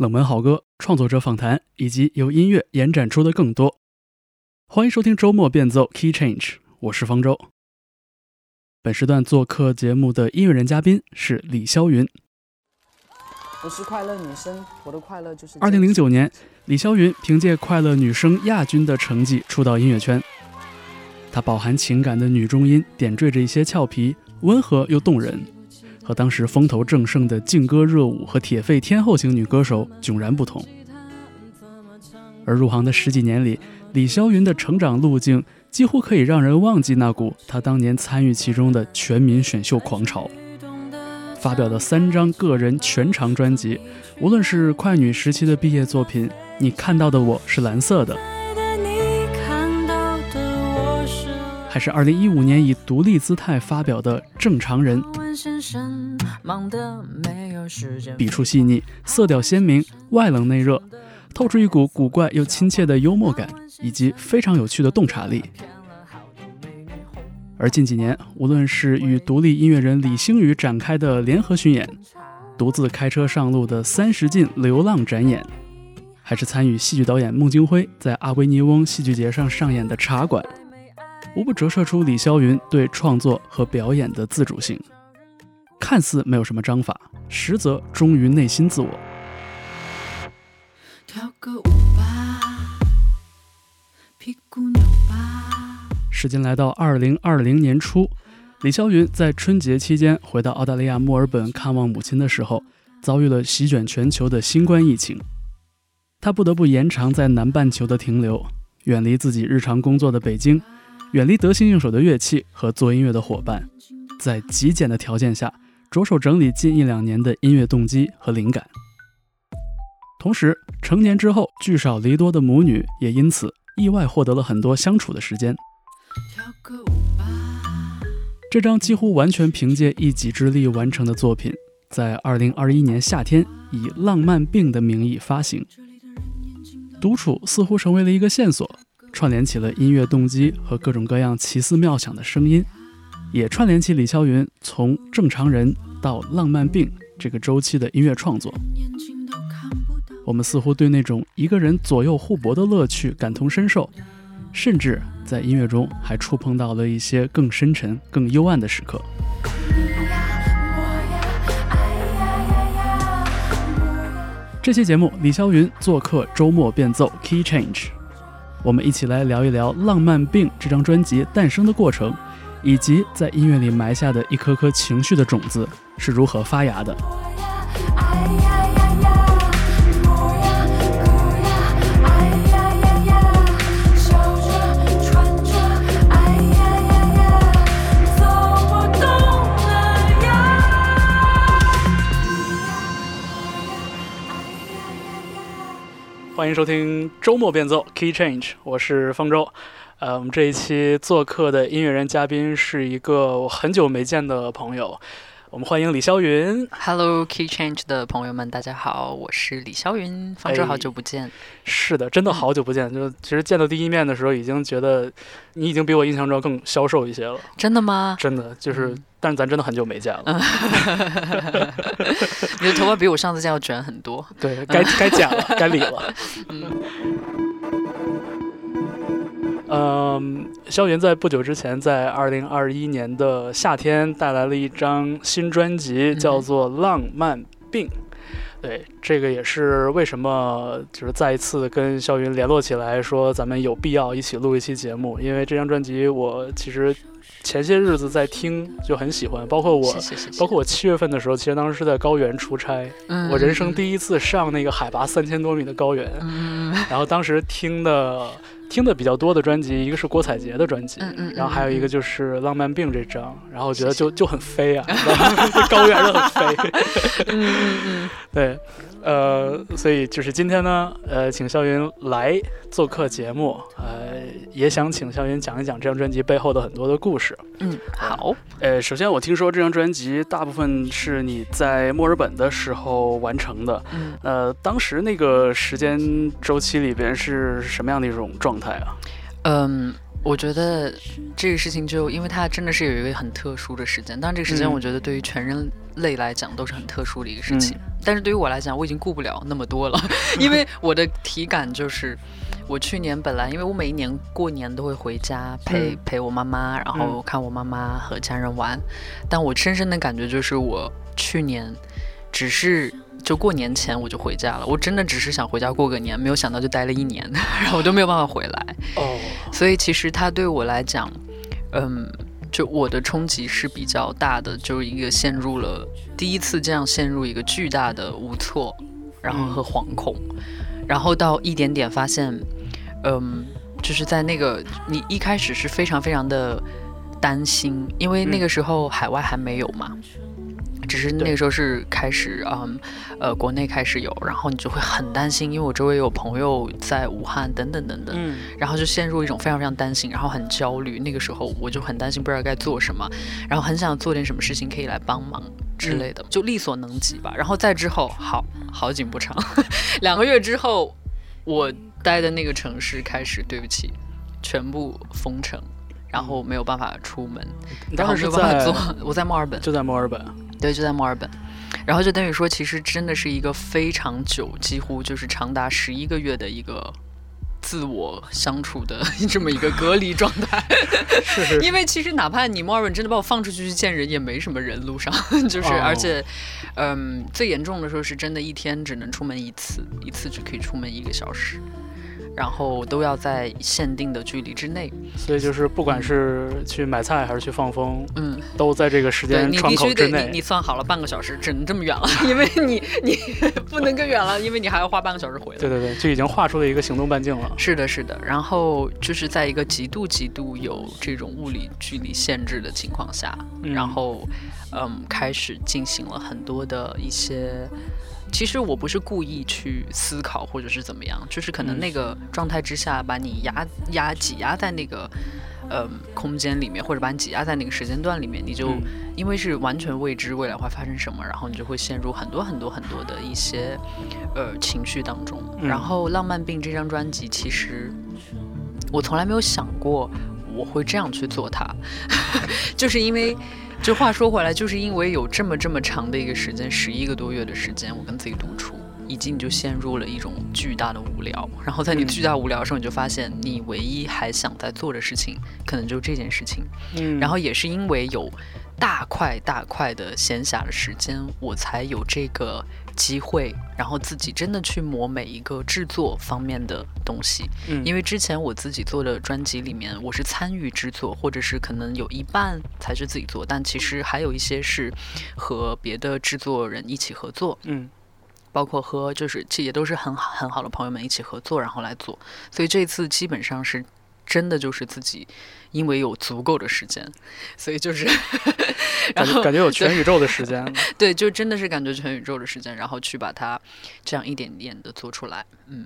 冷门好歌、创作者访谈，以及由音乐延展出的更多。欢迎收听周末变奏 Key Change，我是方舟。本时段做客节目的音乐人嘉宾是李霄云。我是快乐女生，我的快乐就是。二零零九年，李霄云凭借《快乐女声》亚军的成绩出道音乐圈。她饱含情感的女中音，点缀着一些俏皮，温和又动人，和当时风头正盛的劲歌热舞和铁肺天后型女歌手迥然不同。而入行的十几年里，李霄云的成长路径几乎可以让人忘记那股她当年参与其中的全民选秀狂潮。发表的三张个人全长专辑，无论是快女时期的毕业作品《你看到的我是蓝色的》，还是2015年以独立姿态发表的《正常人》，笔触细腻，色调鲜明，外冷内热，透出一股古怪又亲切的幽默感，以及非常有趣的洞察力。而近几年，无论是与独立音乐人李星宇展开的联合巡演，独自开车上路的三十进流浪展演，还是参与戏剧导演孟京辉在阿维尼翁戏剧节上上演的茶馆，无不折射出李霄云对创作和表演的自主性。看似没有什么章法，实则忠于内心自我。跳个舞吧，屁股扭吧。时间来到二零二零年初，李霄云在春节期间回到澳大利亚墨尔本看望母亲的时候，遭遇了席卷全球的新冠疫情。他不得不延长在南半球的停留，远离自己日常工作的北京，远离得心应手的乐器和做音乐的伙伴，在极简的条件下着手整理近一两年的音乐动机和灵感。同时，成年之后聚少离多的母女也因此意外获得了很多相处的时间。这张几乎完全凭借一己之力完成的作品，在二零二一年夏天以《浪漫病》的名义发行。独处似乎成为了一个线索，串联起了音乐动机和各种各样奇思妙想的声音，也串联起李霄云从正常人到浪漫病这个周期的音乐创作。我们似乎对那种一个人左右互搏的乐趣感同身受。甚至在音乐中还触碰到了一些更深沉、更幽暗的时刻。这期节目，李霄云做客周末变奏 Key Change，我们一起来聊一聊《浪漫病》这张专辑诞生的过程，以及在音乐里埋下的一颗颗情绪的种子是如何发芽的。欢迎收听周末变奏 Key Change，我是方舟。呃，我们这一期做客的音乐人嘉宾是一个我很久没见的朋友。我们欢迎李霄云。Hello Key Change 的朋友们，大家好，我是李霄云。方舟，好久不见。是的，真的好久不见。就其实见到第一面的时候，已经觉得你已经比我印象中更消瘦一些了。真的吗？真的，就是，但是咱真的很久没见了。你的头发比我上次见要卷很多。对，该该剪了，该理了。嗯。嗯，萧云在不久之前，在二零二一年的夏天带来了一张新专辑，叫做《浪漫病》。对，这个也是为什么就是再一次跟萧云联络起来，说咱们有必要一起录一期节目，因为这张专辑我其实。前些日子在听就很喜欢，包括我，包括我七月份的时候，其实当时是在高原出差，我人生第一次上那个海拔三千多米的高原，然后当时听的听的比较多的专辑，一个是郭采洁的专辑，嗯然后还有一个就是《浪漫病》这张，然后我觉得就就很飞啊，高原的很飞，嗯嗯嗯，对。呃，所以就是今天呢，呃，请肖云来做客节目，呃，也想请肖云讲一讲这张专辑背后的很多的故事。嗯，好。呃，首先我听说这张专辑大部分是你在墨尔本的时候完成的。嗯。呃，当时那个时间周期里边是什么样的一种状态啊？嗯，我觉得这个事情就因为它真的是有一个很特殊的时间，但这个时间我觉得对于全人类来讲都是很特殊的一个事情。但是对于我来讲，我已经顾不了那么多了，因为我的体感就是，我去年本来因为我每一年过年都会回家陪、嗯陪我妈妈，然后看我妈妈和家人玩，但我深深的感觉就是我去年只是。就过年前我就回家了，我真的只是想回家过个年，没有想到就待了一年，然后我都没有办法回来。哦，所以其实它对我来讲，嗯，就我的冲击是比较大的，就是一个陷入了第一次这样陷入一个巨大的无措，然后和惶恐，然后到一点点发现，嗯，就是在那个你一开始是非常非常的担心，因为那个时候海外还没有嘛。只是那个时候是开始，嗯，呃，国内开始有，然后你就会很担心，因为我周围有朋友在武汉等等等等，嗯然后就陷入一种非常非常担心，然后很焦虑。那个时候我就很担心，不知道该做什么，然后很想做点什么事情可以来帮忙之类的，就力所能及吧。然后再之后，好好景不长，两个月之后，我待的那个城市开始，对不起，全部封城。然后没有办法出门，然后没当时是在有办法做。我在墨尔本，就在墨尔本，对，就在墨尔本。然后就等于说，其实真的是一个非常久，几乎就是长达十一个月的一个自我相处的 这么一个隔离状态。是是因为其实哪怕你墨尔本真的把我放出去去见人，也没什么人路上，就是、哦而且，嗯，最严重的时候是真的一天只能出门一次，一次只可以出门一个小时。然后都要在限定的距离之内，所以就是不管是去买菜还是去放风，嗯，都在这个时间窗你必须得口之内。你你算好了半个小时，只能这么远了，因为你 你不能更远了，因为你还要花半个小时回来。对对对，就已经画出了一个行动半径了。是的，是的。然后就是在一个极度极度有这种物理距离限制的情况下，嗯然后嗯，开始进行了很多的一些。其实我不是故意去思考或者是怎么样，就是可能嗯那个状态之下把你压压挤压在那个呃空间里面，或者把你挤压在那个时间段里面，你就、嗯因为是完全未知未来会发生什么，然后你就会陷入很多很多很多的一些呃情绪当中。嗯然后《浪漫病》这张专辑，其实我从来没有想过我会这样去做它，就是因为。就话说回来，就是因为有这么这么长的一个时间，十一个多月的时间，我跟自己独处，以及你就陷入了一种巨大的无聊。然后在你嗯巨大无聊的时候，你就发现你唯一还想在做的事情，可能就这件事情。嗯，然后也是因为有大块大块的闲暇的时间，我才有这个机会，然后自己真的去磨每一个制作方面的东西。嗯因为之前我自己做的专辑里面，我是参与制作，或者是可能有一半才是自己做，但其实还有一些是和别的制作人一起合作。嗯包括和就是其实也都是很好很好的朋友们一起合作，然后来做。所以这次基本上是真的就是自己，因为有足够的时间，所以就是，然后感觉感觉有全宇宙的时间。对，就真的是感觉全宇宙的时间，然后去把它这样一点点的做出来。嗯，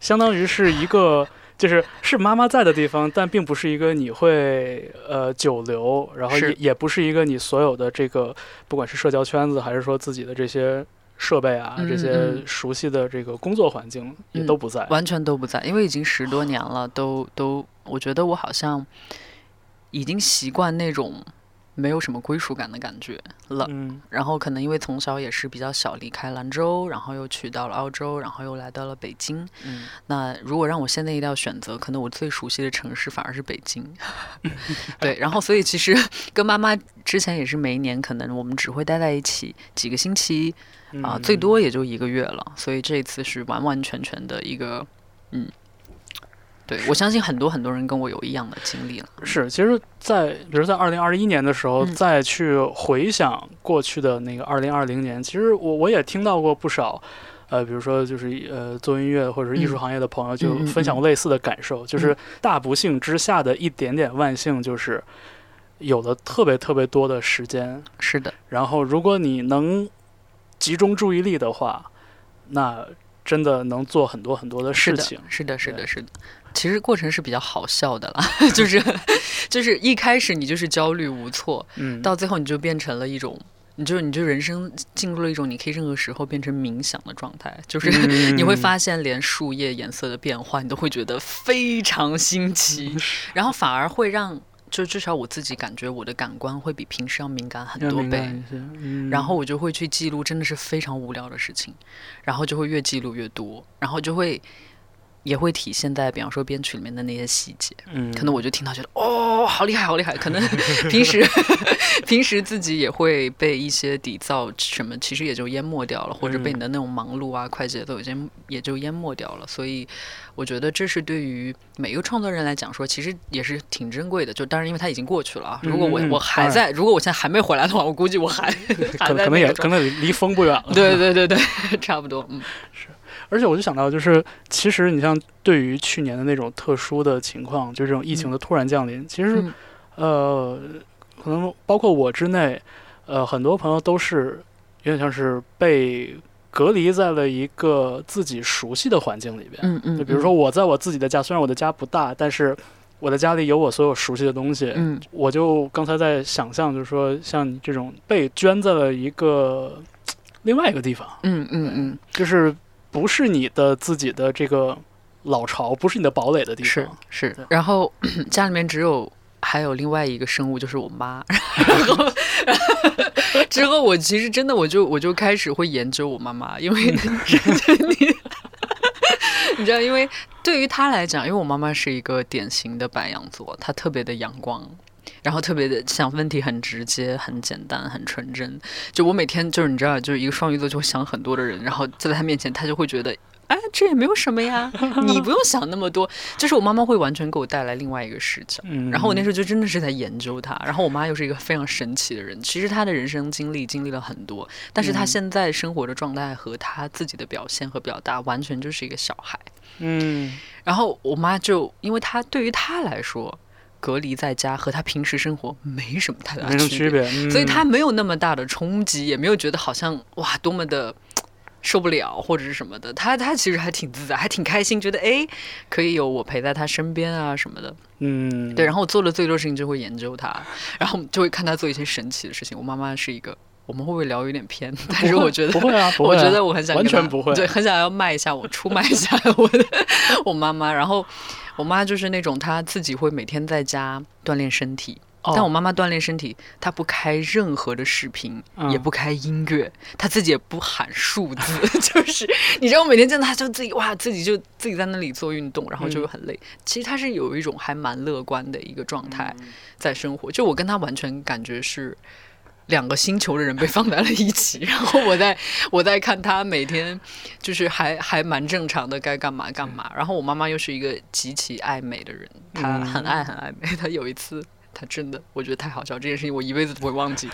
相当于是一个，就是是妈妈在的地方，但并不是一个你会呃久留，然后也也不是一个你所有的这个，不管是社交圈子还是说自己的这些设备啊，嗯这些嗯熟悉的这个工作环境也嗯都不在。完全都不在，因为已经十多年了，都都，我觉得我好像已经习惯那种没有什么归属感的感觉了。嗯然后可能因为从小也是比较小离开兰州，然后又去到了澳洲，然后又来到了北京。嗯那如果让我现在一定要选择，可能我最熟悉的城市反而是北京。对，然后所以其实跟妈妈之前也是每一年可能我们只会待在一起几个星期啊、嗯最多也就一个月了。所以这一次是完完全全的一个，嗯，对我相信很多很多人跟我有一样的经历了。是，其实在，比如在二零二一年的时候，嗯再去回想过去的那个二零二零年，其实我我也听到过不少，呃，比如说就是呃做音乐或者是艺术嗯行业的朋友就分享过类似的感受，就是大不幸之下的一点点万幸，就是有了特别特别多的时间，是的，然后如果你能集中注意力的话，那真的能做很多很多的事情，。是的，是对的，是的。其实过程是比较好笑的啦，就是就是一开始你就是焦虑无措，嗯，到最后你就变成了一种，你就你就人生进入了一种你可以任何时候变成冥想的状态，就是、嗯。你会发现连树叶颜色的变化你都会觉得非常新奇，然后反而会让就至少我自己感觉我的感官会比平时要敏感很多倍。然后我就会去记录，真的是非常无聊的事情，然后就会越记录越多，然后就会也会体现在比方说编曲里面的那些细节。嗯，可能我就听到觉得哦，好厉害，好厉害。可能 平时 平时自己也会被一些底噪什么，其实也就淹没掉了，或者被你的那种忙碌啊、快节奏已经也就淹没掉了。所以我觉得这是对于每一个创作人来讲说，其实也是挺珍贵的。就当然，因为它已经过去了啊。如果我我还在，如果我现在还没回来的话，我估计我还还可可能也可能离风不远了。对对对对，差不多。嗯而且我就想到，就是其实你像对于去年的那种特殊的情况，就这种疫情的突然降临，其实嗯。呃，可能包括我之内，呃，很多朋友都是有点像是被隔离在了一个自己熟悉的环境里边。嗯嗯，就比如说我在我自己的家，虽然我的家不大，但是我的家里有我所有熟悉的东西。嗯。我就刚才在想象，就是说像你这种被圈在了一个另外一个地方，嗯嗯嗯，就是不是你的自己的这个老巢，不是你的堡垒的地方。是是。然后 家里面只有还有另外一个生物，就是我妈。然后 之后我其实真的我就我就开始会研究我妈妈，因为你 你知道，因为对于她来讲，因为我妈妈是一个典型的白羊座，她特别的阳光。然后特别的想问题很直接、很简单、很纯真。就我每天就是你知道，就是一个双鱼座就会想很多的人，然后在他面前，他就会觉得，哎，这也没有什么呀，你不用想那么多。就是我妈妈会完全给我带来另外一个视角。嗯，然后我那时候就真的是在研究她，然后我妈又是一个非常神奇的人。其实她的人生经历经历了很多，但是她嗯现在生活的状态和她自己的表现和表达，完全就是一个小孩。嗯然后我妈就，因为她对于她来说，隔离在家和他平时生活没什么太大没什么区区别，嗯所以他没有那么大的冲击，也没有觉得好像哇多么的。受不了或者是什么的，他他其实还挺自在，还挺开心，觉得哎可以有我陪在他身边啊什么的。嗯对，然后我做的最多事情就会研究他，然后就会看他做一些神奇的事情。我妈妈是一个，我们会不会聊有点偏？但是我觉得不会啊，不会我啊觉得我很想完全不会对，很想要卖一下我，出卖一下我的 我妈妈。然后我妈就是那种她自己会每天在家锻炼身体。哦但我妈妈锻炼身体，她不开任何的视频，嗯也不开音乐，她自己也不喊数字，就是你知道，我每天见到她就自己哇，自己就自己在那里做运动，然后就嗯很累。其实她是有一种还蛮乐观的一个状态嗯在生活，就我跟她完全感觉是两个星球的人被放在了一起，然后我在我在看他每天就是还还蛮正常的该干嘛干嘛，然后我妈妈又是一个极其爱美的人，她嗯很爱很爱美，她有一次。她真的，我觉得太好笑，这件事情我一辈子都不会忘记。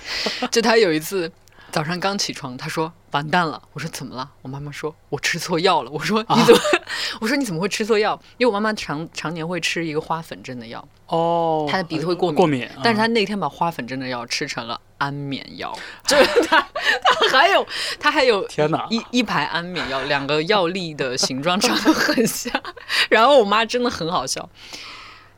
就她有一次早上刚起床，他说完蛋了。我说怎么了？我妈妈说我吃错药了。我说你怎么？我说你怎么会吃错药？因为我妈妈常常年会吃一个花粉症的药，哦，她的鼻子会过敏过敏，但是她嗯那天把花粉症的药吃成了安眠药，就是她她还有她还有天哪，一一排安眠药，两个药粒的形状长得很像。然后我妈真的很好笑，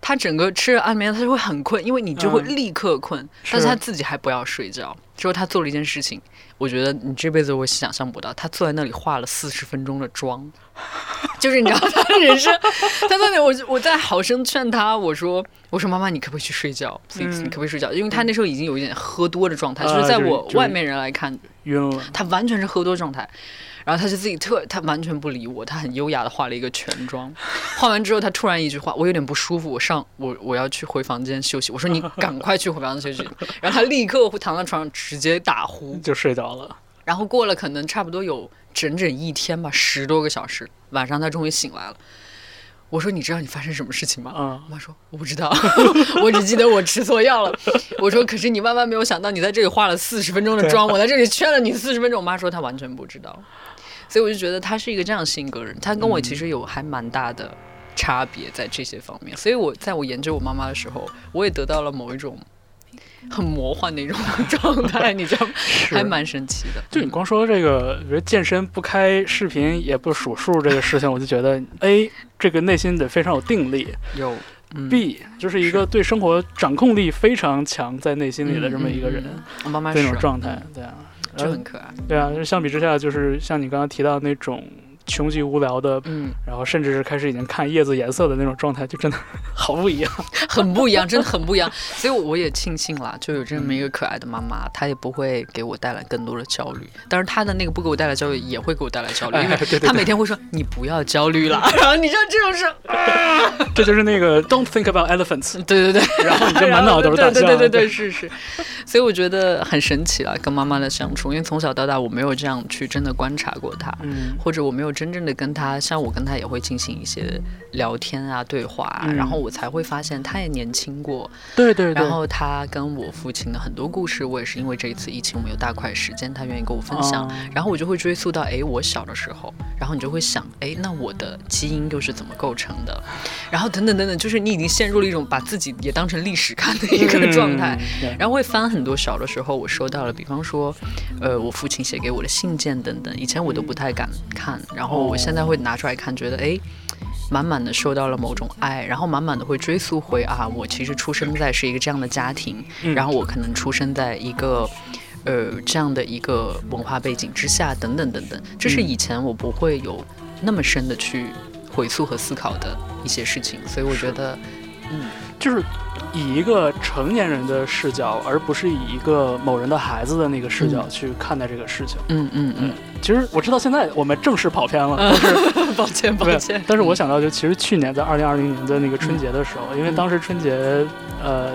她整个吃了安眠药，他就会很困，因为你就会嗯立刻困，是但是他自己还不要睡觉。之后他做了一件事情，我觉得你这辈子我想象不到，他坐在那里化了四十分钟的妆。就是你知道他的人生，他在那里我我在好生劝他，我说我说妈妈你可不可以去睡觉？please 嗯你可不可以睡觉？因为他那时候已经有一点喝多的状态，啊就是在我外面人来看，晕了，他完全是喝多状态，然后他就自己特，他完全不理我，他很优雅的化了一个全妆，化完之后，他突然一句话，我有点不舒服，我上我我要去回房间休息，我说你赶快去回房间休息，然后他立刻躺在床上直接打呼，就睡着了。然后过了可能差不多有整整一天吧，十多个小时，晚上他终于醒来了，我说你知道你发生什么事情吗？嗯，我妈说我不知道，我只记得我吃错药了。我说可是你万万没有想到，你在这里化了四十分钟的妆，我在这里劝了你四十分钟。我妈说她完全不知道，所以我就觉得他是一个这样性格人，他跟我其实有还蛮大的差别在这些方面。所以我在我研究我妈妈的时候，我也得到了某一种很魔幻的一种状态，你知道吗？还蛮神奇的。就你光说这个，比如健身不开视频也不数数这个事情，我就觉得 A 这个内心得非常有定力有。嗯，B 就是一个对生活掌控力非常强在内心里的这么一个人，这种状态，对啊，就很可爱。对啊，就相比之下，就是像你刚刚提到那种穷极无聊的，嗯，然后甚至是开始已经看叶子颜色的那种状态，就真的 好不一样。很不一样，真的很不一样。所以我也庆幸啦，就有这么一个可爱的妈妈，她也不会给我带来更多的焦虑。当然，她的那个不给我带来焦虑，也会给我带来焦虑，她每天会说：“你不要焦虑了。”然后你知道这种事，这就是那个 Don't think about elephants，对对对，然后你就满脑都是大象。对对对对对，是是。所以我觉得很神奇啊，跟妈妈的相处，因为从小到大我没有这样去真的观察过她。嗯或者我没有真正的跟他，像我跟他也会进行一些聊天啊、对话啊，嗯。然后我才会发现他也年轻过，对对对，然后他跟我父亲的很多故事，我也是因为这一次疫情，我们有大块时间，他愿意跟我分享，哦。然后我就会追溯到，哎，我小的时候，然后你就会想，哎，那我的基因又是怎么构成的？然后等等等等，就是你已经陷入了一种把自己也当成历史看的一个 状态。嗯然后会翻很多小的时候我收到了，比方说，呃，我父亲写给我的信件等等，以前我都不太敢看，然后我现在会拿出来看，觉得哎。满满的受到了某种爱，然后满满的会追溯回啊，我其实出生在是一个这样的家庭，嗯然后我可能出生在一个，呃，这样的一个文化背景之下，等等等等，这是嗯以前我不会有那么深的去回溯和思考的一些事情，所以我觉得，嗯，就是以一个成年人的视角，而不是以一个某人的孩子的那个视角去看待这个事情。嗯嗯嗯，其实我知道现在我们正式跑偏了，但是 抱歉抱歉，但是我想到，就其实去年在二零二零年的那个春节的时候，因为嗯当时春节，呃，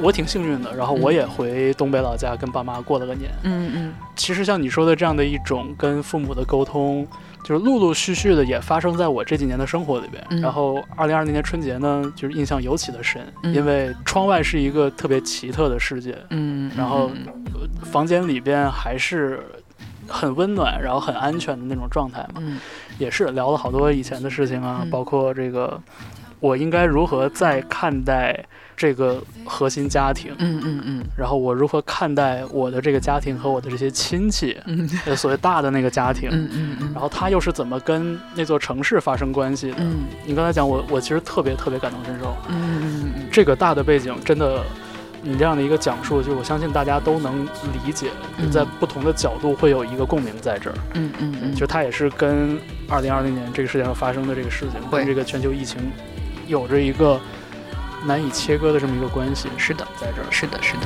我挺幸运的，然后我也回东北老家跟爸妈过了个年。嗯嗯。其实像你说的这样的一种跟父母的沟通，就是陆陆续续的也发生在我这几年的生活里边。嗯然后二零二零年春节呢，就是印象尤其的深，嗯因为窗外是一个特别奇特的世界，嗯，然后房间里边还是很温暖，然后很安全的那种状态嘛。嗯也是聊了好多以前的事情啊，嗯包括这个我应该如何再看待这个核心家庭，嗯嗯嗯。然后我如何看待我的这个家庭和我的这些亲戚，嗯。呃，所谓大的那个家庭。嗯嗯嗯，然后他又是怎么跟那座城市发生关系的？嗯。你刚才讲我，我其实特别特别感同身受。嗯嗯嗯这个大的背景真的，你这样的一个讲述，就我相信大家都能理解，就在不同的角度会有一个共鸣在这儿。嗯嗯嗯，就它也是跟二零二零年这个世界上发生的这个事情，跟这个全球疫情有着一个难以切割的这么一个关系，是的，在这儿。是的，是的，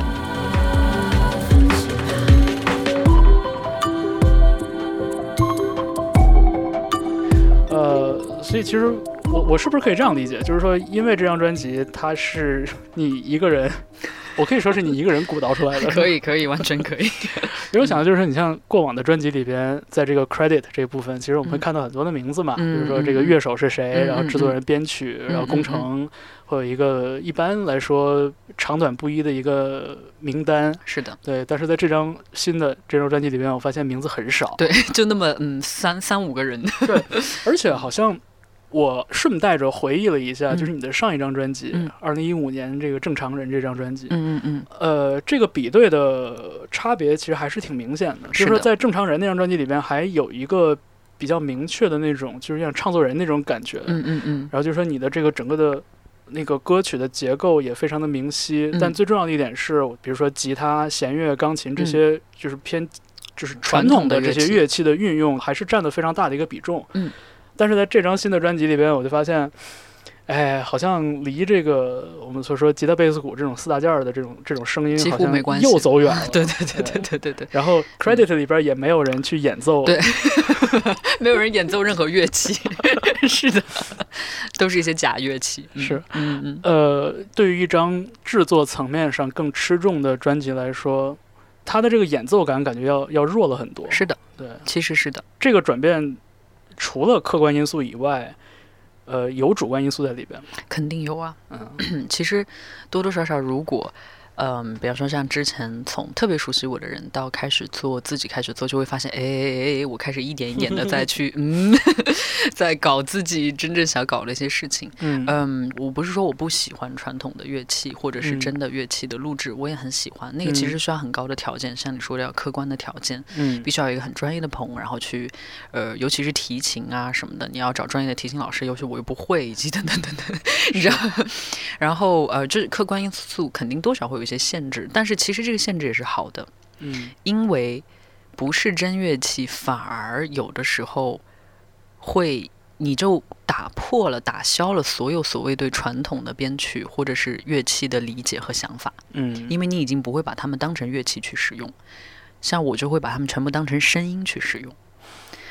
呃，所以其实我我是不是可以这样理解，就是说，因为这张专辑它是你一个人，我可以说是你一个人鼓捣出来的，可以可以，完全可以，因为我想的就是，你像过往的专辑里边，在这个 credit 这一部分，其实我们会看到很多的名字嘛，嗯比如说这个乐手是谁，嗯然后制作人、编曲，然后工程，会有一个一般来说长短不一的一个名单。是的，对，但是在这张新的这张专辑里边，我发现名字很少，对，就那么嗯三三五个人，对而且好像。我顺带着回忆了一下，嗯就是你的上一张专辑嗯，二零一五年这个《正常人》这张专辑，嗯嗯嗯，呃，这个比对的差别其实还是挺明显的。就是说，在《正常人》那张专辑里边，还有一个比较明确的那种，就是像唱作人那种感觉。嗯嗯嗯，然后就是说，你的这个整个的那个歌曲的结构也非常的明晰。嗯但最重要的一点是，比如说吉他、弦乐、钢琴这些，就是偏就是传传统统的这些乐器的运用，还是占了非常大的一个比重。嗯。但是在这张新的专辑里边，我就发现。哎，好像离这个我们所说吉他、贝斯、鼓这种四大件儿的这种这种声音，几乎好像没关系又走远 了。对对对对对对对，然后 credit 里边也没有人去演奏，对 没有人演奏任何乐器，是的，都是一些假乐器，嗯是，嗯嗯呃，对于一张制作层面上更吃重的专辑来说，它的这个演奏感感觉要要弱了很多。是的，对其实是的，这个转变，除了客观因素以外，呃，有主观因素在里边吗。肯定有啊，嗯 其实多多少少，如果嗯，比方说像之前从特别熟悉我的人到开始做自己开始做，就会发现，哎哎哎，我开始一点一点的再去嗯，在搞自己真正想搞的一些事情。嗯嗯，我不是说我不喜欢传统的乐器或者是嗯真的乐器的录制，我也很喜欢。那个其实需要很高的条件，像你说的要客观的条件，嗯必须要有一个很专业的棚，然后去，呃，尤其是提琴啊什么的，你要找专业的提琴老师，尤其我又不会，以及等等等等，你知道。然后呃，这客观因素肯定多少会有一些限制，但是其实这个限制也是好的，嗯。因为不是真乐器，反而有的时候会。你就打破了、打消了所有所谓对传统的编曲或者是乐器的理解和想法，嗯，因为你已经不会把它们当成乐器去使用，像我就会把它们全部当成声音去使用，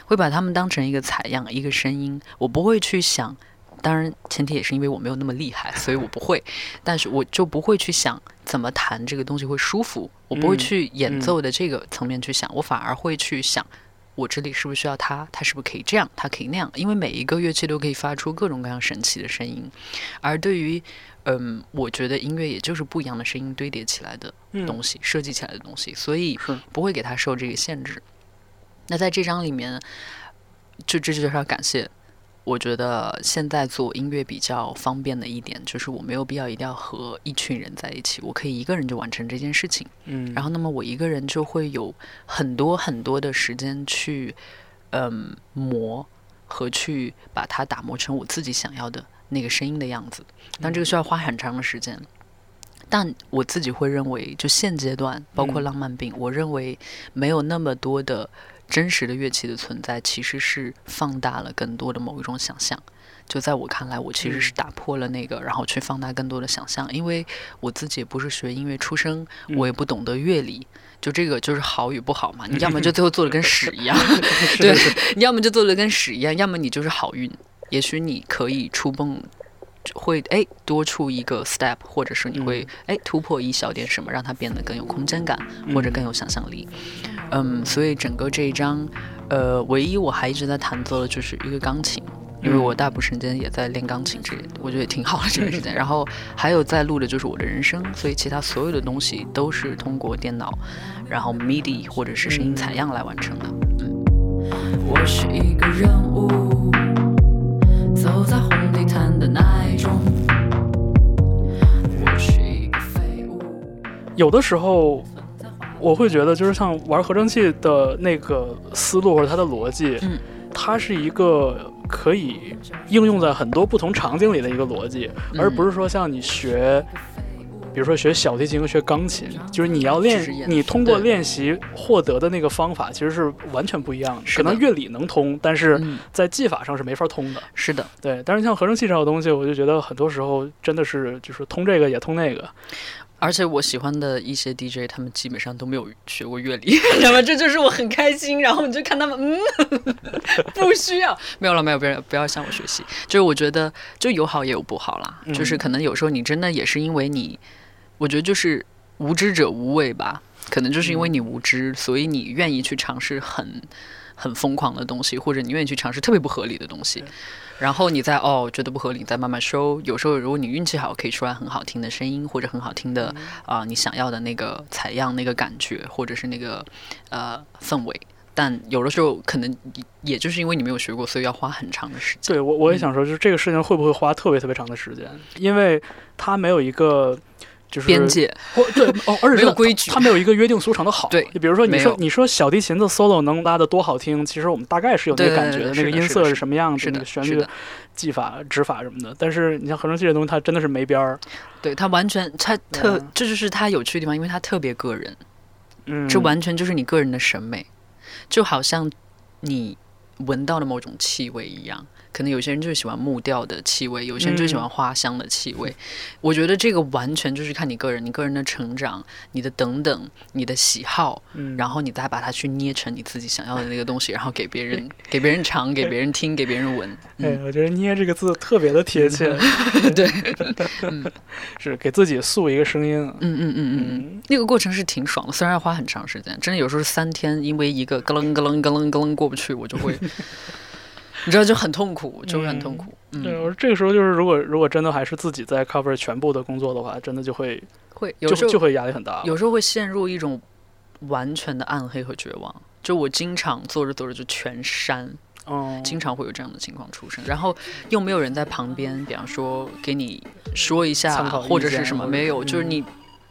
会把它们当成一个采样、一个声音，我不会去想，当然前提也是因为我没有那么厉害，所以我不会，但是我就不会去想怎么弹这个东西会舒服，我不会去演奏的这个层面去想，我反而会去想。我这里是不是需要它？它是不是可以这样？它可以那样？因为每一个乐器都可以发出各种各样神奇的声音，而对于，嗯，我觉得音乐也就是不一样的声音堆叠起来的东西，设计起来的东西，所以不会给它受这个限制。那在这张里面，就这就是要感谢。我觉得现在做音乐比较方便的一点，就是我没有必要一定要和一群人在一起，我可以一个人就完成这件事情。嗯，然后那么我一个人就会有很多很多的时间去，嗯，磨和去把它打磨成我自己想要的那个声音的样子。但这个需要花很长的时间。但我自己会认为，就现阶段，包括浪漫病，我认为没有那么多的。真实的乐器的存在，其实是放大了更多的某一种想象。就在我看来，我其实是打破了那个，然后去放大更多的想象。因为我自己也不是学音乐出身，我也不懂得乐理。就这个就是好与不好嘛？你要么就 最后做的跟屎一样，对；你要么就做的跟屎一样，要么你就是好运。也许你可以触碰。会哎多出一个 step，或者是你会哎突破一小点什么，让它变得更有空间感，或者更有想象力。嗯，所以整个这一张，呃，唯一我还一直在弹奏的就是一个钢琴，因为我大部分时间也在练钢琴，这我觉得也挺好的这段时间。然后还有在录的就是我的人生，所以其他所有的东西都是通过电脑，然后 MIDI 或者是声音采样来完成的。嗯，我是一个人物，走在红的那。有的时候，我会觉得，就是像玩合成器的那个思路或者它的逻辑，嗯，它是一个可以应用在很多不同场景里的一个逻辑，而不是说像你学。比如说学小提琴和学钢琴，就是你要练，你通过练习获得的那个方法其实是完全不一样的。可能乐理能通，但是在技法上是没法通的。是的，对。但是像合成器这种东西，我就觉得很多时候真的是就是通这个也通那个。而且我喜欢的一些 DJ，他们基本上都没有学过乐理，你知道吗？这就是我很开心。然后你就看他们，嗯，不需要，没有了，没有，不要不要向我学习。就是我觉得就有好也有不好啦，就是可能有时候你真的也是因为你。我觉得就是无知者无畏吧，可能就是因为你无知，所以你愿意去尝试很很疯狂的东西，或者你愿意去尝试特别不合理的东西，然后你再哦觉得不合理，再慢慢收。有时候如果你运气好，可以出来很好听的声音，或者很好听的啊你想要的那个采样那个感觉，或者是那个呃氛围。但有的时候可能也就是因为你没有学过，所以要花很长的时间。对我我也想说，就是这个事情会不会花特别特别长的时间？因为它没有一个。就是边界，或对哦，而且没有规矩，它没有一个约定俗成的好。对，就比如说你说你说小提琴的 solo 能拉的多好听，其实我们大概是有那个感觉的，那个音色是什么样子，那个旋律、技法、指法什么的。但是你像合成器这东西，它真的是没边儿。对，它完全它特，这就是它有趣的地方，因为它特别个人。嗯，这完全就是你个人的审美，就好像你闻到的某种气味一样。可能有些人就喜欢木调的气味，有些人就喜欢花香的气味。我觉得这个完全就是看你个人，你个人的成长，你的等等，你的喜好，嗯然后你再把它去捏成你自己想要的那个东西，然后给别人，给别人尝，给别人听，给别人闻。哎，我觉得“捏”这个字特别的贴切。对，是给自己塑一个声音。嗯嗯嗯嗯嗯，那个过程是挺爽的，虽然要花很长时间，真的有时候三天，因为一个咯楞咯楞咯楞咯楞过不去，我就会。你知道就很痛苦，就是很痛苦。对，我说这个时候就是，如果如果真的还是自己在 cover 全部的工作的话，真的就会会有时候就会压力很大，有时候会陷入一种完全的暗黑和绝望。就我经常做着做着就全删，哦，经常会有这样的情况出生。然后又没有人在旁边，比方说给你说一下或者是什么，没有，就是你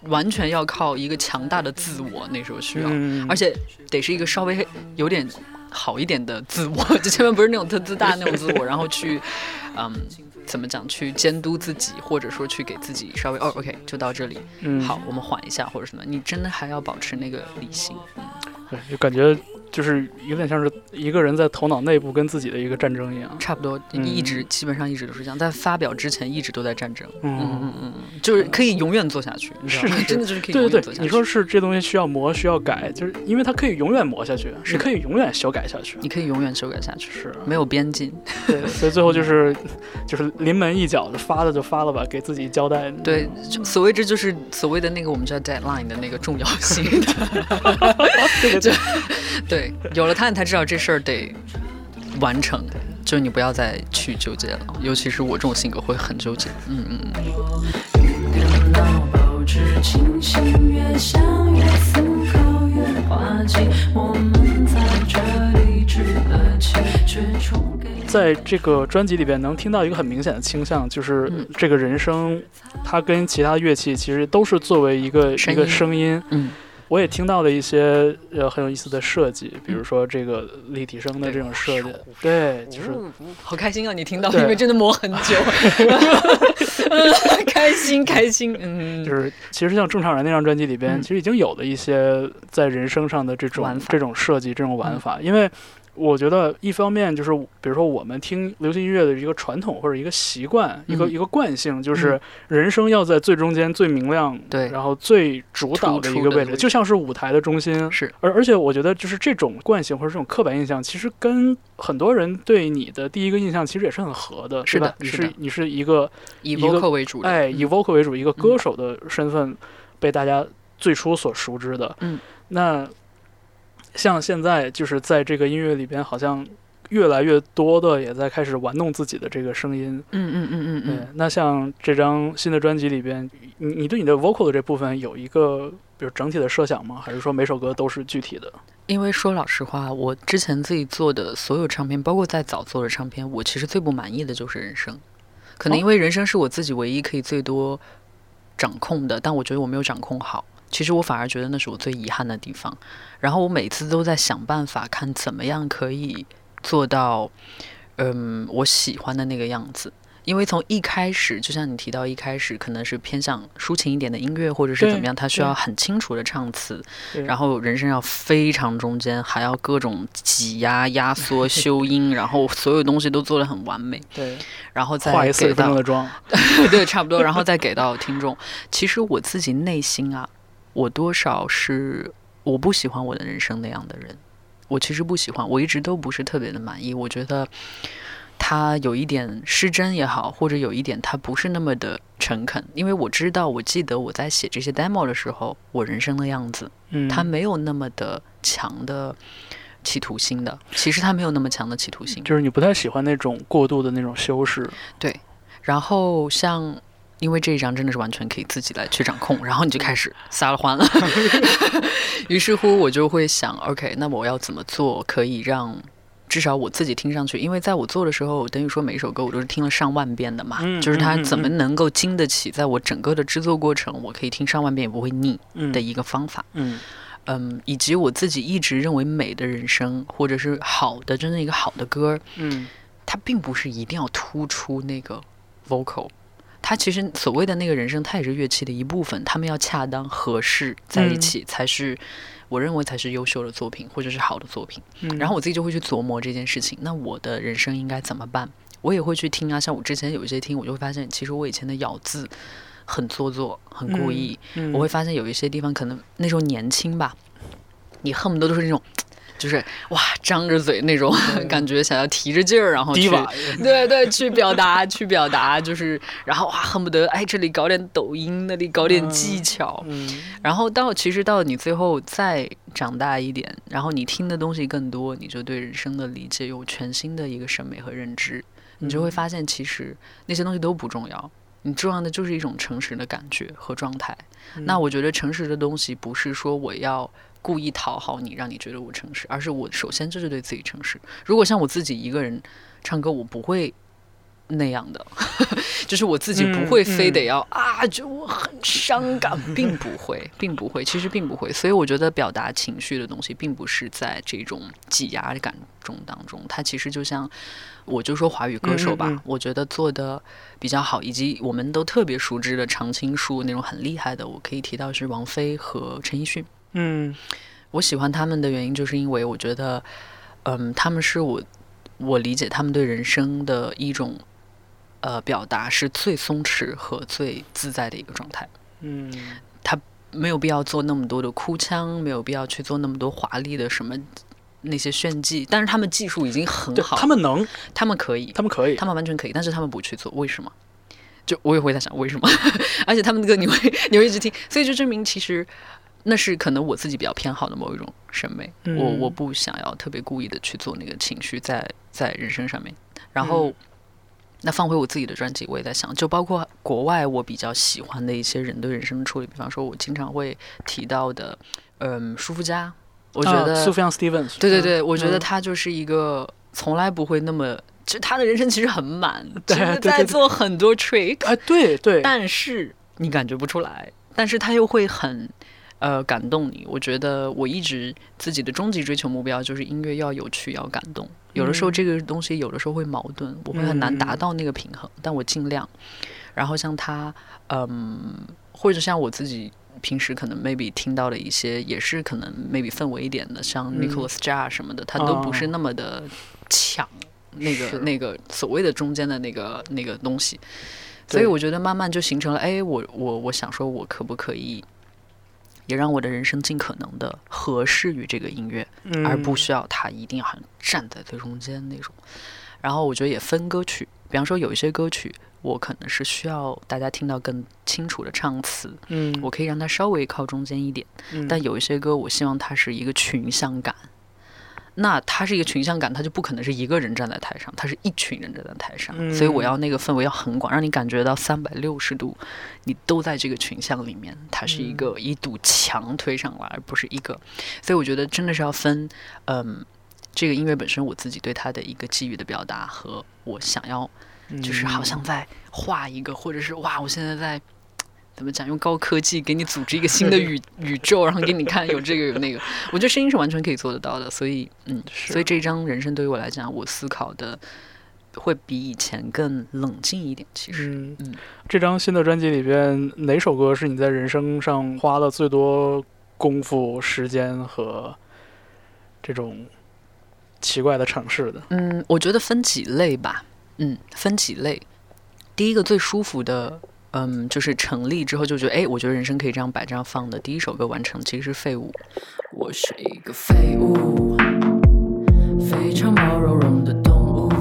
完全要靠一个强大的自我，那时候需要，而且得是一个稍微有点。好一点的自我，就千万不是那种特自大那种自我，然后去，嗯，怎么讲？去监督自己，或者说去给自己稍微哦，OK，就到这里，嗯，好，我们缓一下或者什么。你真的还要保持那个理性，嗯对，就感觉就是有点像是一个人在头脑内部跟自己的一个战争一样。差不多，嗯一直基本上一直都是这样，在发表之前一直都在战争。嗯嗯嗯嗯嗯，就是可以永远做下去，是是真的就是可以对对对，永远做下去。你说是这东西需要磨需要改，就是因为它可以永远磨下去，是可以永远修改下去。你可以永远修改下去，是，没有边境。对，所以最后就是就是临门一脚，就发了就发了吧，给自己交代。对，就所谓这就是所谓的那个我们叫 deadline 的那个重要性。对 对，有了它你才知道这事儿得完成。就你不要再去纠结了，尤其是我这种性格会很纠结。嗯嗯嗯。在这个专辑里边能听到一个很明显的倾向，就是嗯这个人声，它跟其他乐器其实都是作为一个一个声音。嗯，我也听到了一些呃很有意思的设计，比如说这个立体声的这种设计，对，就是好开心啊！你听到，因为真的磨很久，开心开心。嗯，就是其实像正常人那张专辑里边，嗯其实已经有了一些在人声上的这种这种设计、这种玩法，因为。我觉得一方面就是，比如说我们听流行音乐的一个传统或者一个习惯，一个嗯。一个惯性，就是人声要在最中间、最明亮，对。然后最主导的一个位置，就像是舞台的中心。是。而而且我觉得就是这种惯性或者这种刻板印象，其实跟很多人对你的第一个印象其实也是很合的，是对吧？你的。是你是一个以 vocal 为主的。哎，嗯。以 vocal 为主，一个歌手的身份被大家最初所熟知的。嗯，那像现在就是在这个音乐里边，好像越来越多的也在开始玩弄自己的这个声音。嗯嗯嗯嗯嗯，，那像这张新的专辑里边，你你对你的 vocal 的这部分有一个比如整体的设想吗？还是说每首歌都是具体的？因为说老实话，我之前自己做的所有唱片，包括在早做的唱片，我其实最不满意的就是人声。可能因为人声是我自己唯一可以最多掌控的，但我觉得我没有掌控好。其实我反而觉得那是我最遗憾的地方。然后我每次都在想办法，看怎么样可以做到，嗯，我喜欢的那个样子。因为从一开始，就像你提到，一开始可能是偏向抒情一点的音乐，或者是怎么样，它需要很清楚的唱词，然后人声要非常中间，还要各种挤压、压缩、修音，然后所有东西都做得很完美，对，然后再化一四给到十分钟的妆。对，差不多，然后再给到听众。其实我自己内心啊，我多少是我不喜欢我的人生那样的人，我其实不喜欢，我一直都不是特别的满意。我觉得他有一点失真也好，或者有一点他不是那么的诚恳，因为我知道，我记得我在写这些 demo 的时候，我人生的样子。嗯，他没有那么的强的企图心的，其实他没有那么强的企图心。就是你不太喜欢那种过度的那种修饰。对然后像。因为这一张真的是完全可以自己来去掌控，然后你就开始撒了欢了。于是乎，我就会想，OK，那我要怎么做可以让至少我自己听上去？因为在我做的时候，等于说每一首歌我都是听了上万遍的嘛，嗯就是它怎么能够经得起在我整个的制作过程，我可以听上万遍也不会腻嗯的一个方法。嗯嗯，以及我自己一直认为美的人生，或者是好的，真正一个好的歌，嗯它并不是一定要突出那个 vocal，它其实所谓的那个人生，它也是乐器的一部分，他们要恰当合适在一起，才是我认为才是优秀的作品，或者是好的作品。嗯，然后我自己就会去琢磨这件事情，那我的人生应该怎么办？我也会去听啊，像我之前有一些听，我就会发现，其实我以前的咬字很做作，很故意。嗯我会发现有一些地方可能那时候年轻吧，你恨不得都是那种，就是哇张着嘴那种 感觉，想要提着劲儿，然后去，对对去表达，去表达，就是然后哇恨不得哎这里搞点抖音，那里搞点技巧，嗯然后到其实到你最后再长大一点，然后你听的东西更多，你就对人生的理解有全新的一个审美和认知，你就会发现其实那些东西都不重要。你重要的就是一种诚实的感觉和状态。那我觉得诚实的东西不是说我要故意讨好你，让你觉得我诚实，而是我首先就是对自己诚实。如果像我自己一个人唱歌，我不会那样的，就是我自己不会非得要、啊，就我很伤感，并不会，并不会，其实并不会。所以我觉得表达情绪的东西，并不是在这种挤压感中当中，它其实就像。我就说华语歌手吧，我觉得做的比较好，以及我们都特别熟知的常青树那种很厉害的，我可以提到是王菲和陈奕迅。嗯。我喜欢他们的原因，就是因为我觉得，嗯，他们是我我理解他们对人生的一种呃表达是最松弛和最自在的一个状态。嗯。他没有必要做那么多的哭腔，没有必要去做那么多华丽的什么那些炫技，但是他们技术已经很，好，他们能，他们可以，他们可以，他们完全可以，但是他们不去做，为什么？就我也会在想为什么，而且他们的歌你会你会一直听，所以就证明其实那是可能我自己比较偏好的某一种审美，嗯我我不想要特别故意的去做那个情绪在在人生上面，然后。嗯那放回我自己的专辑，我也在想，就包括国外我比较喜欢的一些人对人生的处理，比方说我经常会提到的，嗯，舒肤佳，我觉得苏菲亚 Stevens，对对对，我觉得嗯他就是一个从来不会那么，就他的人生其实很满，对就是在做很多 trick，啊，对对，但是你感觉不出来，但是他又会很。呃，感动你。我觉得我一直自己的终极追求目标就是音乐要有趣，要感动。有的时候嗯这个东西有的时候会矛盾，我会很难达嗯到那个平衡，但我尽量。然后像他，嗯，或者像我自己平时可能 maybe 听到的一些，也是可能 maybe 氛围一点的，像嗯 Nicholas Jar 什么的，他都不是哦那么的抢那个那个所谓的中间的那个那个东西。所以我觉得慢慢就形成了，哎，我我我想说，我可不可以也让我的人生尽可能的合适于这个音乐，嗯而不需要它一定要很站在最中间那种。然后我觉得也分歌曲，比方说有一些歌曲，我可能是需要大家听到更清楚的唱词，嗯，我可以让它稍微靠中间一点。嗯但有一些歌，我希望它是一个群像感。那它是一个群像感，它就不可能是一个人站在台上，它是一群人站在台上，嗯。所以我要那个氛围要很广，让你感觉到三百六十度，你都在这个群像里面，它是一个一堵墙推上来，而不是一个。所以我觉得真的是要分，嗯，这个音乐本身我自己对它的一个寄予的表达和我想要就是好像在画一个，或者是哇，我现在在怎么讲，用高科技给你组织一个新的宇 宇宙，然后给你看有这个有那个。我觉得声音是完全可以做得到的，所以嗯，是所以这一张人生对于我来讲，我思考的会比以前更冷静一点。其实，嗯嗯这张新的专辑里边，哪首歌是你在人生上花了最多功夫、时间和这种奇怪的尝试的？嗯，我觉得分几类吧，嗯，分几类。第一个最舒服的。嗯，就是成立之后就觉得，哎，我觉得人生可以这样摆这样放的。第一首歌完成其实是《废物》，我是一个废物，非常毛茸茸的动物。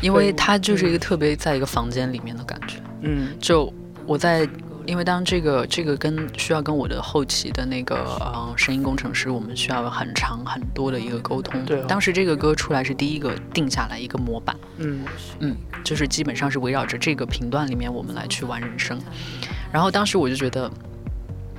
因为它就是一个特别在一个房间里面的感觉。嗯就我在，因为当这个这个跟需要跟我的后期的那个呃声音工程师，我们需要有很长很多的一个沟通。对哦当时这个歌出来是第一个定下来一个模板，嗯嗯，就是基本上是围绕着这个频段里面我们来去玩人生。然后当时我就觉得。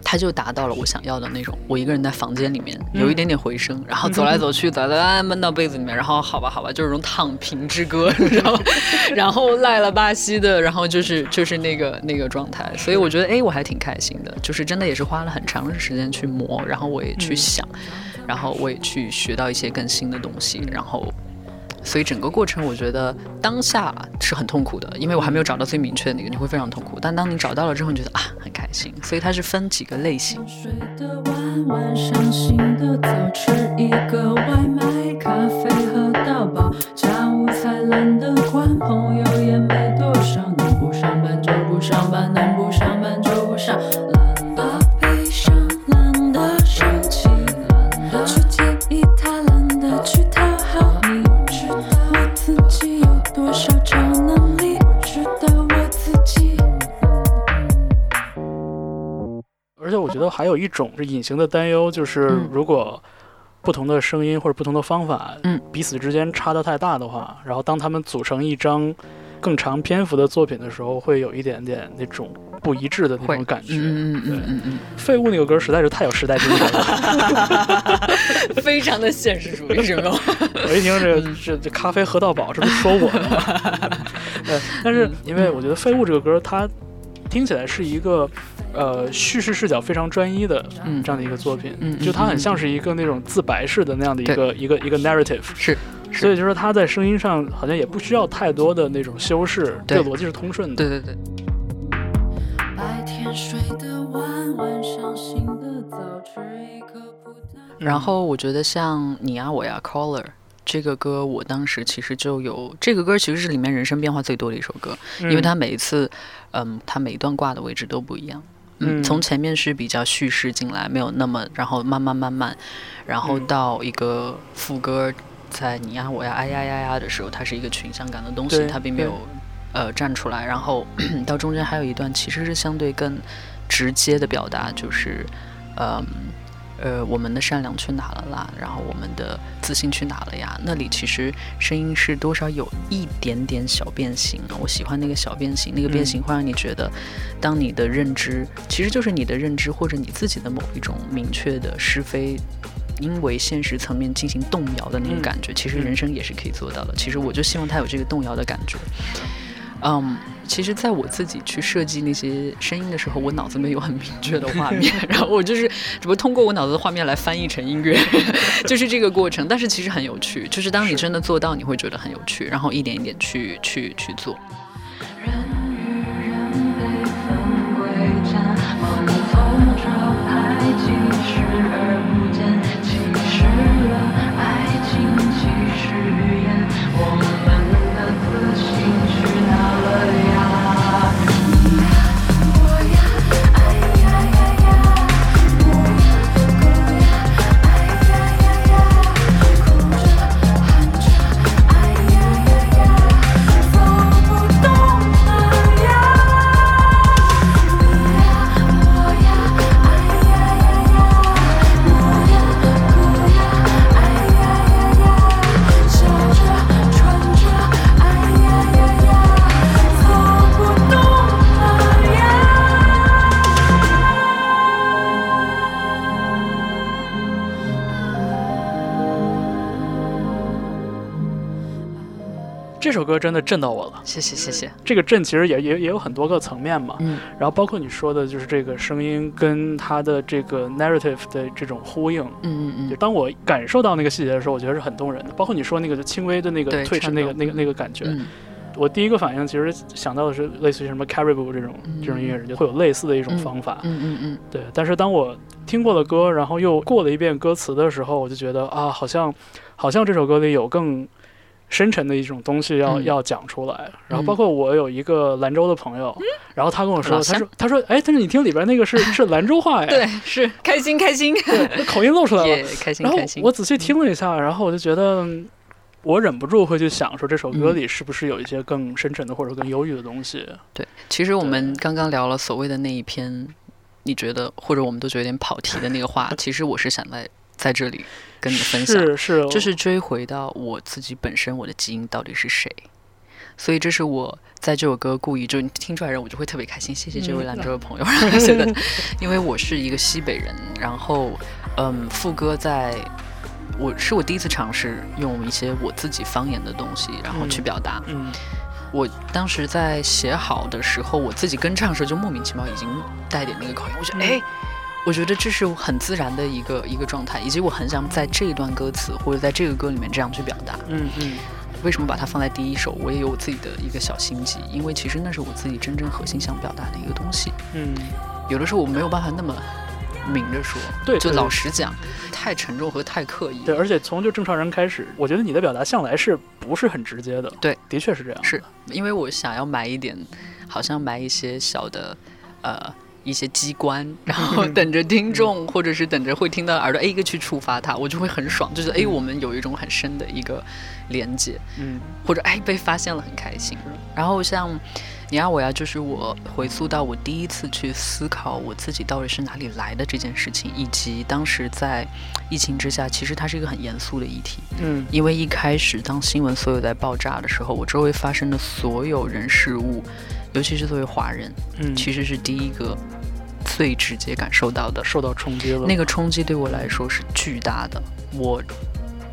它就达到了我想要的那种，我一个人在房间里面有一点点回声，然后走来走去，走来闷到被子里面，然后好吧好吧，就是这种躺平之歌，然后 然后赖了巴西的，然后就是就是那个那个状态，所以我觉得哎我还挺开心的，就是真的也是花了很长的时间去磨，然后我也去想，然后我也去学到一些更新的东西，然后。所以整个过程，我觉得当下是很痛苦的，因为我还没有找到最明确的那个，你会非常痛苦。但当你找到了之后，你觉得啊很开心。所以它是分几个类型。上班，能不上班就不上，还有一种是隐形的担忧，就是嗯如果不同的声音或者不同的方法，嗯，彼此之间差得太大的话，然后当他们组成一张更长篇幅的作品的时候，会有一点点那种不一致的那种感觉。嗯嗯嗯嗯嗯废物那个歌实在是太有时代精神了，嗯，非常的现实主义是吗？我一听这这这咖啡喝到饱，这不是说我的吗？对，但是因为我觉得废物这个歌，它听起来是一个呃叙事视角非常专一的嗯。这样的一个作品，就它很嗯像是一个那种自白式的那样的一个一个一个 narrative，是所以就是它在声音上好像也不需要太多的那种修饰，对。这个逻辑是通顺的。对对对。白天睡得晚，晚上醒得早，吃一颗葡然后我觉得像你呀我呀 Caller 这个歌，我当时其实就有这个歌，其实是里面人生变化最多的一首歌，嗯。因为它每一次，嗯，它每一段挂的位置都不一样。嗯，嗯。从前面是比较叙事进来，没有那么，然后慢慢慢慢，然后嗯。到一个副歌，在你呀我呀哎呀呀呀的时候，它是一个群像感的东西它并没有呃站出来，然后 到中间还有一段其实是相对更直接的表达，就是嗯呃呃我们的善良去哪了啦，然后我们的自信去哪了呀？那里其实声音是多少有一点点小变形啊，我喜欢那个小变形，那个变形会让你觉得，当你的认知其实就是你的认知或者你自己的某一种明确的是非。因为现实层面进行动摇的那个嗯感觉，其实人生也是可以做到的。其实我就希望他有这个动摇的感觉。其实在我自己去设计那些声音的时候，我脑子没有很明确的画面，然后我就是只不过通过我脑子的画面来翻译成音乐，就是这个过程。但是其实很有趣，就是当你真的做到，你会觉得很有趣，然后一点一点去去去做。人与人被分归战，我们歌真的震到我了。谢谢谢谢，这个震其实也也也有很多个层面嘛，嗯然后包括你说的，就是这个声音跟它的这个 narrative 的这种呼应。嗯嗯嗯，就当我感受到那个细节的时候，我觉得是很动人的。包括你说那个就轻微的那个对退是那个那个那个感觉，嗯我第一个反应其实想到的是类似于什么 Caribou 这种嗯这种音乐人，就会有类似的一种方法。嗯嗯嗯对，但是当我听过了歌，然后又过了一遍歌词的时候，我就觉得啊，好像好像这首歌里有更深沉的一种东西要、嗯要讲出来。然后嗯包括我有一个兰州的朋友，然后他跟我说，他说他说哎，但是你听里边那个是 是兰州话呀，对，是开心开心，对，那口音露出来了。耶，开心然后开心。我仔细听了一下，然后我就觉得。嗯我忍不住会去想说，这首歌嗯里是不是有一些更深沉的或者更忧郁的东西？对，其实我们刚刚聊了所谓的那一篇，你觉得或者我们都觉得有点跑题的那个话，其实我是想在在这里跟你分享，是是，就是追回到我自己本身，我的基因到底是谁。所以这是我在这首歌故意就你听出来人，我就会特别开心。谢谢这位嗯兰州的朋友让我觉得，因为我是一个西北人，然后嗯，副歌在。我是我第一次尝试用一些我自己方言的东西，然后去嗯表达。嗯我当时在写好的时候，我自己跟唱的时候就莫名其妙已经带点那个口音，我觉得哎，我觉得这是很自然的一个一个状态，以及我很想在这一段歌词或者在这个歌里面这样去表达。嗯嗯为什么把它放在第一首？我也有我自己的一个小心机，因为其实那是我自己真正核心想表达的一个东西。嗯，有的时候我没有办法那么明着说，对就老实讲，太沉重和太刻意。对，而且从就正常人开始，我觉得你的表达向来是不是很直接的？对，的确是这样。是因为我想要埋一点，好像埋一些小的，呃，一些机关，然后等着听众，或者是等着会听到耳朵哎一个去触发它，我就会很爽，就是哎，我们有一种很深的一个连接，嗯。或者哎被发现了很开心。然后像你呀我呀，就是我回溯到我第一次去思考我自己到底是哪里来的这件事情，以及当时在疫情之下，其实它是一个很严肃的议题。嗯。因为一开始当新闻所有在爆炸的时候，我周围发生的所有人事物，尤其是作为华人，嗯，其实是第一个最直接感受到的。受到冲击了。那个冲击对我来说是巨大的。我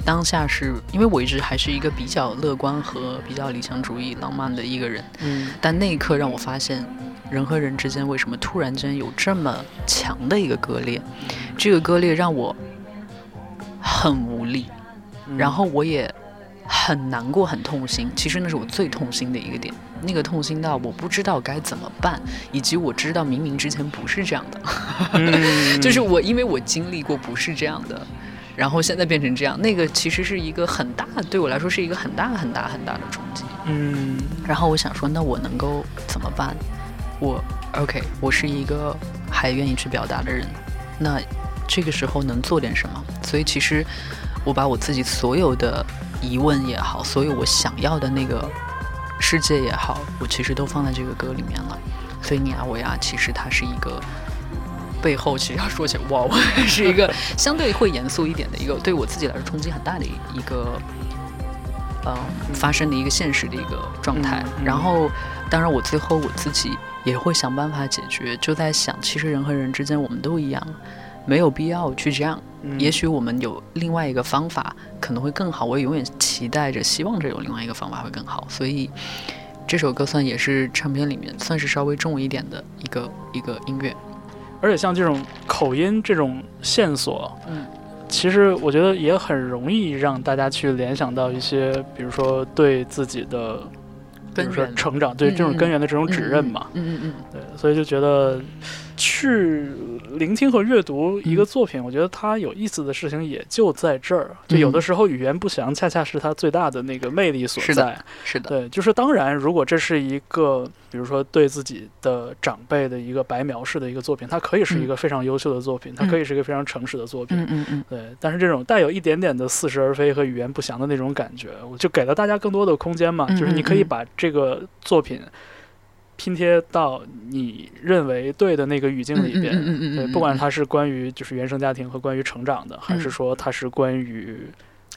当下是因为我一直还是一个比较乐观和比较理想主义、浪漫的一个人，嗯但那一刻让我发现，人和人之间为什么突然间有这么强的一个割裂？这个割裂让我很无力。嗯然后我也很难过、很痛心。其实那是我最痛心的一个点，那个痛心到我不知道该怎么办，以及我知道明明之前不是这样的，嗯 就是我因为我经历过不是这样的，然后现在变成这样，那个其实是一个很大，对我来说是一个很大很大很大的冲击。嗯然后我想说，那我能够怎么办？我 OK，我是一个还愿意去表达的人，那这个时候能做点什么？所以其实我把我自己所有的疑问也好，所有我想要的那个世界也好，我其实都放在这个歌里面了。所以你啊我呀，其实它是一个。背后其实要说起来，哇，我是一个 相对会严肃一点的一个，对我自己来说冲击很大的一一个，嗯、发生的一个现实的一个状态。然后，当然我最后我自己也会想办法解决，就在想，其实人和人之间我们都一样，没有必要去这样。嗯也许我们有另外一个方法可能会更好，我也永远期待着，希望着有另外一个方法会更好。所以这首歌算也是唱片里面算是稍微重一点的一个一个音乐。而且像这种口音这种线索，嗯，其实我觉得也很容易让大家去联想到一些，比如说对自己的，比如说成长，对嗯这种嗯根源的这种指认嘛。嗯嗯嗯，对，所以就觉得去聆听和阅读一个嗯作品，我觉得它有意思的事情也就在这儿。就有的时候语言不详，恰恰是它最大的那个魅力所是的在。是的，对，就是当然，如果这是一个，比如说对自己的长辈的一个白描式的一个作品，它可以是一个非常优秀的作品，它可以是一个非常诚实的作品。嗯嗯嗯，对，但是这种带有一点点的似是而非和语言不详的那种感觉，我就给了大家更多的空间嘛，嗯就是你可以把这个作品拼贴到你认为对的那个语境里边。嗯嗯嗯对，不管它是关于就是原生家庭和关于成长的，还是嗯说它是关于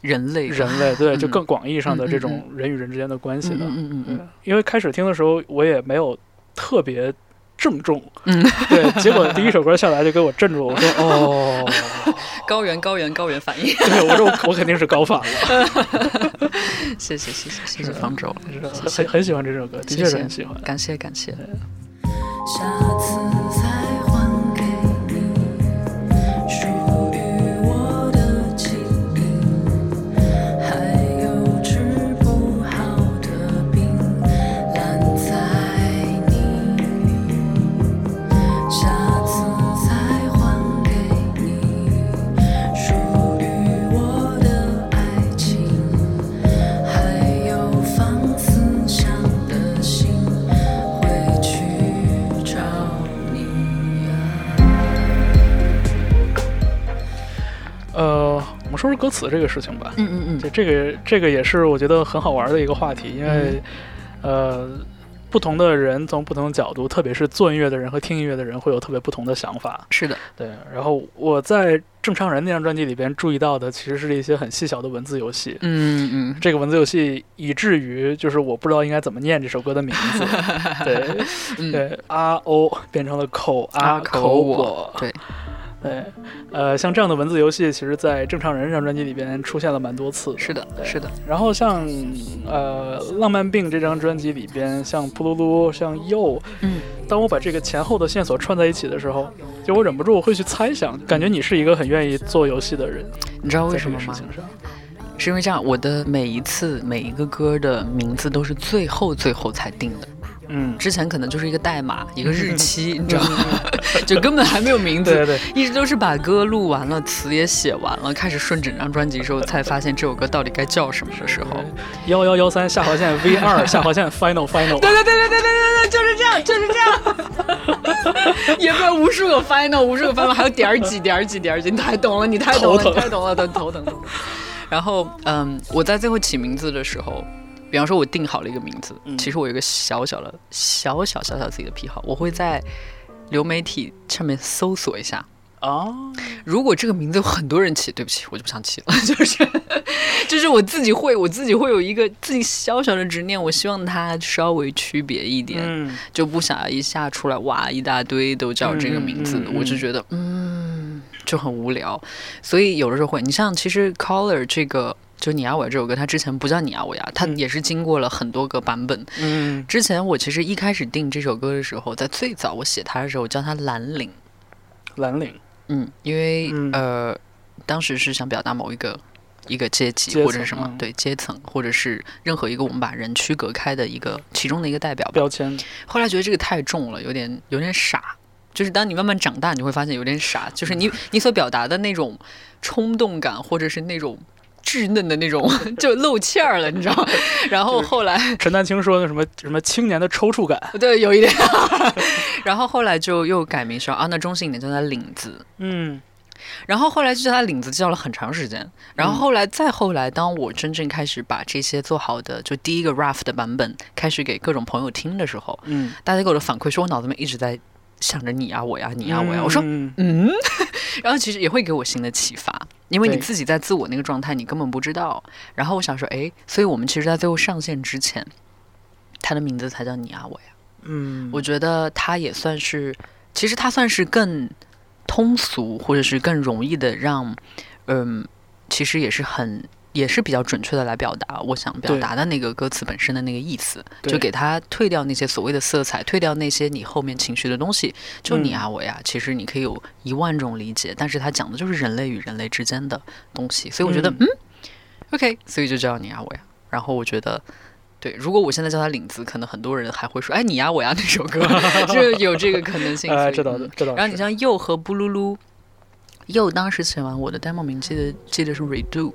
人类人类，对，就嗯更广义上的这种人与人之间的关系的。嗯嗯嗯对嗯，因为开始听的时候，我也没有特别郑重，嗯，对，结果第一首歌下来就给我震住了，我 说哦，高原高原高原反应，对，我说我我肯定是高反了，谢谢谢谢谢谢。方舟，很很很喜欢这首歌，的确是谢谢很喜欢。感谢感谢，下次歌词这个事情吧。嗯嗯嗯。就这个这个也是我觉得很好玩的一个话题，因为、呃，不同的人从不同的角度，特别是做音乐的人和听音乐的人，会有特别不同的想法。是的，对，然后我在《正常人》那张专辑里边注意到的，其实是一些很细小的文字游戏。嗯嗯。这个文字游戏以至于就是我不知道应该怎么念这首歌的名字，对嗯，对，啊哦变成了口啊啊口口我对，对，呃，像这样的文字游戏，其实在《正常人》这张专辑里边出现了蛮多次。是的是的，然后像呃《浪漫病》这张专辑里边，像噗噜噜，像又，嗯，当我把这个前后的线索串在一起的时候，就我忍不住会去猜想，感觉你是一个很愿意做游戏的人，你知道为什么吗？是因为这样，我的每一次每一个歌的名字都是最后最后才定的，嗯，之前可能就是一个代码，一个日期，你知道吗？就根本还没有名字，对对对，一直都是把歌录完了，词也写完了，开始顺整张专辑的时候，才发现这首歌到底该叫什么的时候。幺幺幺三下划线 V 二 下划线 Final Final。对对对对对对对对，就是这样，就是这样。也不知道无数个 final，无数个 final，还有点儿几点儿几点儿几，你太懂了，你太懂了，你太懂了，头头疼头疼。然后，嗯，我在最后起名字的时候，比方说我定好了一个名字，嗯其实我有一个小小的、小小小小自己的癖好，我会在流媒体上面搜索一下。哦，如果这个名字有很多人起，对不起，我就不想起了。就是，就是我自己会，我自己会有一个自己小小的执念，我希望它稍微区别一点。嗯，就不想一下出来哇一大堆都叫这个名字，嗯嗯嗯我就觉得嗯就很无聊，所以有的时候会，你像其实 Color 这个就你啊我呀这首歌，它之前不叫你啊我呀，它嗯。也是经过了很多个版本。嗯，之前我其实一开始定这首歌的时候，在最早我写它的时候，我叫它蓝领，蓝领，嗯，因为、嗯。呃当时是想表达某一个。一个阶级或者是什么、嗯。对阶层，或者是任何一个我们把人区隔开的一个其中的一个代表。标签，后来觉得这个太重了，有点有点傻，就是当你慢慢长大，你会发现有点傻，就是你你所表达的那种冲动感，或者是那种稚嫩的那种，就露馅儿了，你知道吗？然后后来陈丹青说的什么什么青年的抽搐感，对有一点，然后后来就又改名说啊，那中性一点叫它领子，嗯。然后后来就叫他领子叫了很长时间，然后后来再后来，当我真正开始把这些做好的，就第一个 rough 的版本开始给各种朋友听的时候，嗯，大家给我的反馈说我脑子里面一直在想着你呀、我呀、你呀、我呀。我说嗯嗯，然后其实也会给我新的启发，因为你自己在自我那个状态，你根本不知道。然后我想说，哎，所以我们其实，在最后上线之前，他的名字才叫你呀、我呀。嗯，我觉得他也算是，其实他算是更通俗，或者是更容易的让，嗯，其实也是很。也是比较准确的来表达我想表达的那个歌词本身的那个意思，就给它退掉那些所谓的色彩，退掉那些你后面情绪的东西。就你嗯啊我呀，其实你可以有一万种理解，但是它讲的就是人类与人类之间的东西。所以我觉得，嗯嗯 o k 所以就叫你啊我呀。然后我觉得，对，如果我现在叫他领子，可能很多人还会说，哎，你呀我呀那首歌，就有这个可能性。哎，所以这倒嗯这倒。然后你像佑和布噜噜，佑当时写完我的 demo 名记得记得是 redo，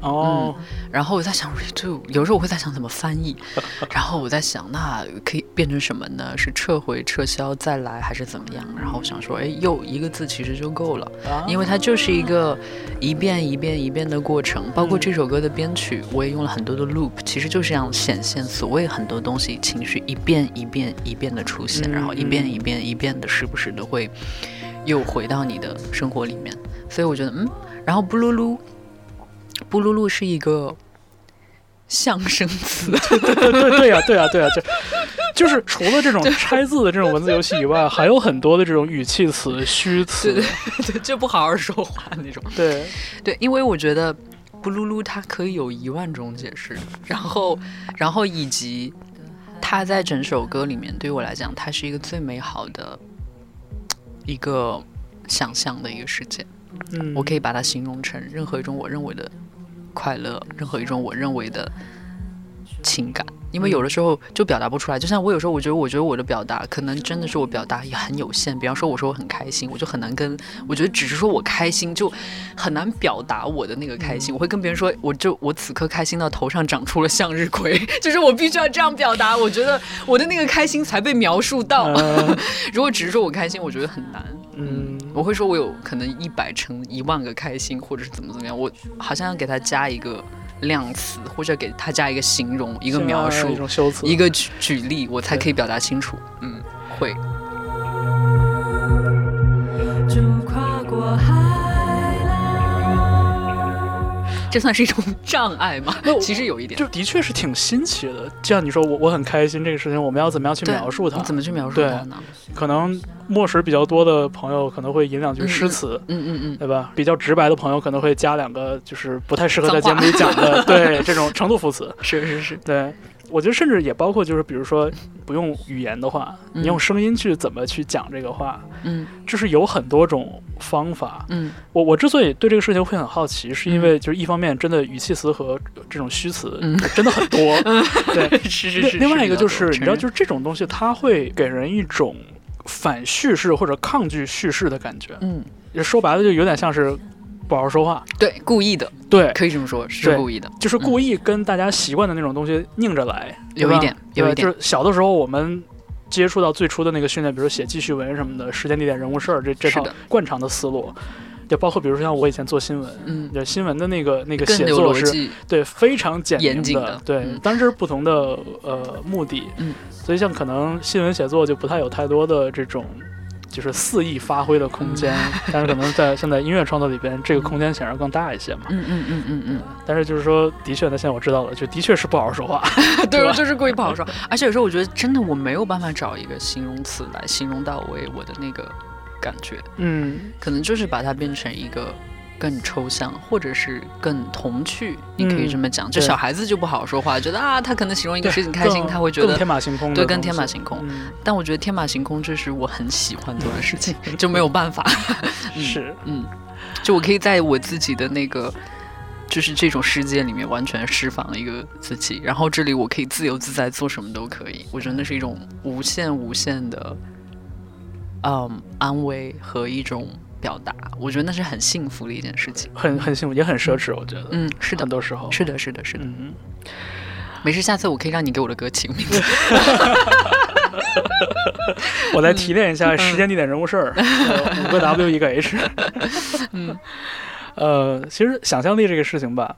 哦，然后我在想 redo，有时候我会在想怎么翻译，然后我在想那可以变成什么呢？是撤回、撤销、再来，还是怎么样？然后我想说，哎，又一个字其实就够了，啊因为它就是一个一遍一遍一遍的过程。包括这首歌的编曲，我也用了很多的 loop，其实就是这样显现所谓很多东西情绪一遍一遍一遍的出现，嗯然后一遍一遍一遍的时不时的会又回到你的生活里面。所以我觉得，嗯，然后布噜噜。布噜噜是一个象声词，对对对呀，对呀，对呀，就就是除了这种拆字的这种文字游戏以外，还有很多的这种语气词、虚词。对对，就不好好说话那种。对对，因为我觉得布噜噜它可以有一万种解释，然后，然后以及它在整首歌里面，对于我来讲，它是一个最美好的一个想象的一个世界。嗯，我可以把它形容成任何一种我认为的快乐，任何一种我认为的情感。因为有的时候就表达不出来，就像我有时候我觉得，我觉得我的表达可能真的是我表达也很有限。比方说，我说我很开心，我就很难跟，我觉得只是说我开心就很难表达我的那个开心。我会跟别人说，我就我此刻开心到头上长出了向日葵，就是我必须要这样表达。我觉得我的那个开心才被描述到。呃 如果只是说我开心，我觉得很难。嗯，我会说我有可能一百乘一万个开心，或者是怎么怎么样，我好像要给它加一个量词，或者给它加一个形容、一一个描述一、种修辞，一个举举例，我才可以表达清楚。嗯，会。就跨过海这算是一种障碍吗？其实有一点。就的确是挺新奇的。就像你说，我我很开心这个事情，我们要怎么样去描述它？怎么去描述它呢？可能墨水比较多的朋友可能会引两句诗词。嗯嗯嗯，对吧？比较直白的朋友可能会加两个，就是不太适合在节目里讲的，对这种程度副词。是是是，对，我觉得甚至也包括就是，比如说不用语言的话，嗯你用声音去怎么去讲这个话，嗯就是有很多种方法。嗯我我之所以对这个事情会很好奇，是因为就是一方面真的语气词和这种虚词嗯真的很多，对。是是是。另另外一个就是你知道，就是这种东西它会给人一种反叙事或者抗拒叙事的感觉，嗯，说白了就有点像是不好好说话。对，故意的，对，可以这么说，是故意的。就是故意跟大家习惯的那种东西拧着来，有一点有一点。就是小的时候我们接触到最初的那个训练，比如说写记叙文什么的，时间、地点、人物、事儿，这这套是惯常的思路，就包括比如说像我以前做新闻，嗯，就新闻的那个那个写作是。对非常简明严谨的。对，嗯。当然这是不同的呃目的，嗯，所以像可能新闻写作就不太有太多的这种。就是肆意发挥的空间，嗯 但是可能在现在音乐创作里边，这个空间显然更大一些嘛。嗯嗯嗯嗯嗯。但是就是说，的确，那现在我知道了，就的确是不好好说话。对，我就是故意不好说。而且有时候我觉得真的我没有办法找一个形容词来形容到位我的那个感觉，嗯，可能就是把它变成一个更抽象，或者是更童趣，你可以这么讲。就小孩子就不好说话，觉得啊，他可能形容一个事情开心，他会觉得更天马行空对，更天马行空。嗯，但我觉得天马行空这是我很喜欢做的事情，就没有办法。嗯是，嗯，就我可以在我自己的那个。就是这种世界里面完全释放了一个自己，然后这里我可以自由自在做什么都可以，我觉得那是一种无限无限的嗯安慰和一种表达，我觉得那是很幸福的一件事情。很很幸福，也很奢侈，我觉得。嗯，是的很，多时候是的，是的，是的。嗯，没事，下次我可以让你给我的歌起个名字。我再提炼一下时间、地点、人物、事儿，呃五个 W 一个 H。嗯，呃，其实想象力这个事情吧，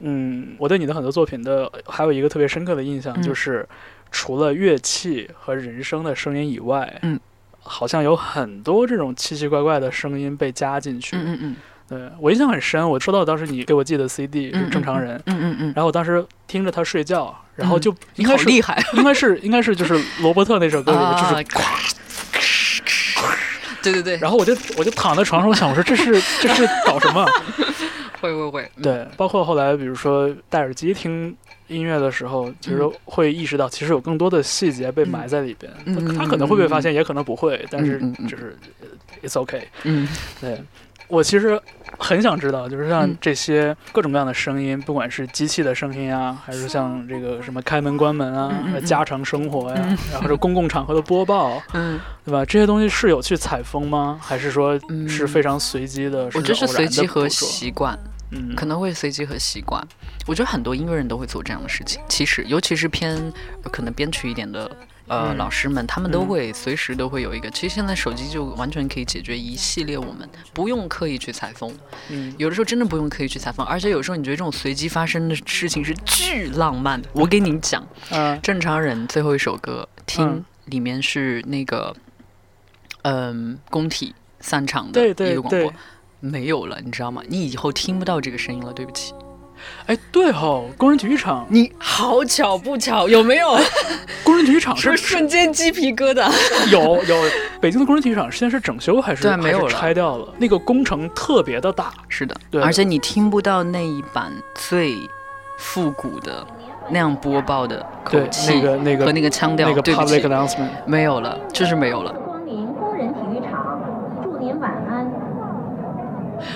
嗯，我对你的很多作品的还有一个特别深刻的印象，嗯就是除了乐器和人声的声音以外，嗯，好像有很多这种奇奇怪怪的声音被加进去。嗯嗯嗯对我印象很深，我收到当时你给我寄的 CD 是嗯正常人，嗯嗯嗯，然后我当时听着他睡觉，然后就你 应该是、厉害应该是应该是就是罗伯特那首歌里面就是啊！对对对，然后我就我就躺在床上，我想我说这是这是搞什么？会会会，对，包括后来比如说戴耳机听音乐的时候，其实嗯会意识到其实有更多的细节被埋在里边。他可能会被发现，也可能不会，但是就是呃 it's okay。嗯对。我其实很想知道，就是像嗯这些各种各样的声音，不管是机器的声音啊，还是像这个什么开门关门啊嗯嗯，嗯家常生活呀嗯，然后是公共场合的播报，嗯，对吧？这些东西是有去采风吗？还是说嗯是非常随机的？我觉得是偶然地随机和习惯。嗯，可能会随机和习惯。我觉得很多音乐人都会做这样的事情。其实，尤其是偏呃可能编曲一点的呃、嗯老师们，他们都嗯会随时都会有一个。其实现在手机就完全可以解决一系列我们不用刻意去采风，嗯有的时候真的不用刻意去采风，而且有时候你觉得这种随机发生的事情是巨浪漫的。我给你讲，嗯正常人最后一首歌听嗯里面是那个嗯、工体散场的一个广播对。没有了，你知道吗？你以后听不到这个声音了，对不起。哎，对哦，工人体育场，你好巧不巧，有没有？工人体育场是 不是是瞬间鸡皮疙瘩？有有，北京的工人体育场现在是整修还是对啊没有了拆掉了？那个工程特别的大，是的，对而且你听不到那一版最复古的那样播报的口，气那个那个和那个腔调，那个 public，announcement，没有了，就是没有了。光临工人体育场，祝您晚安。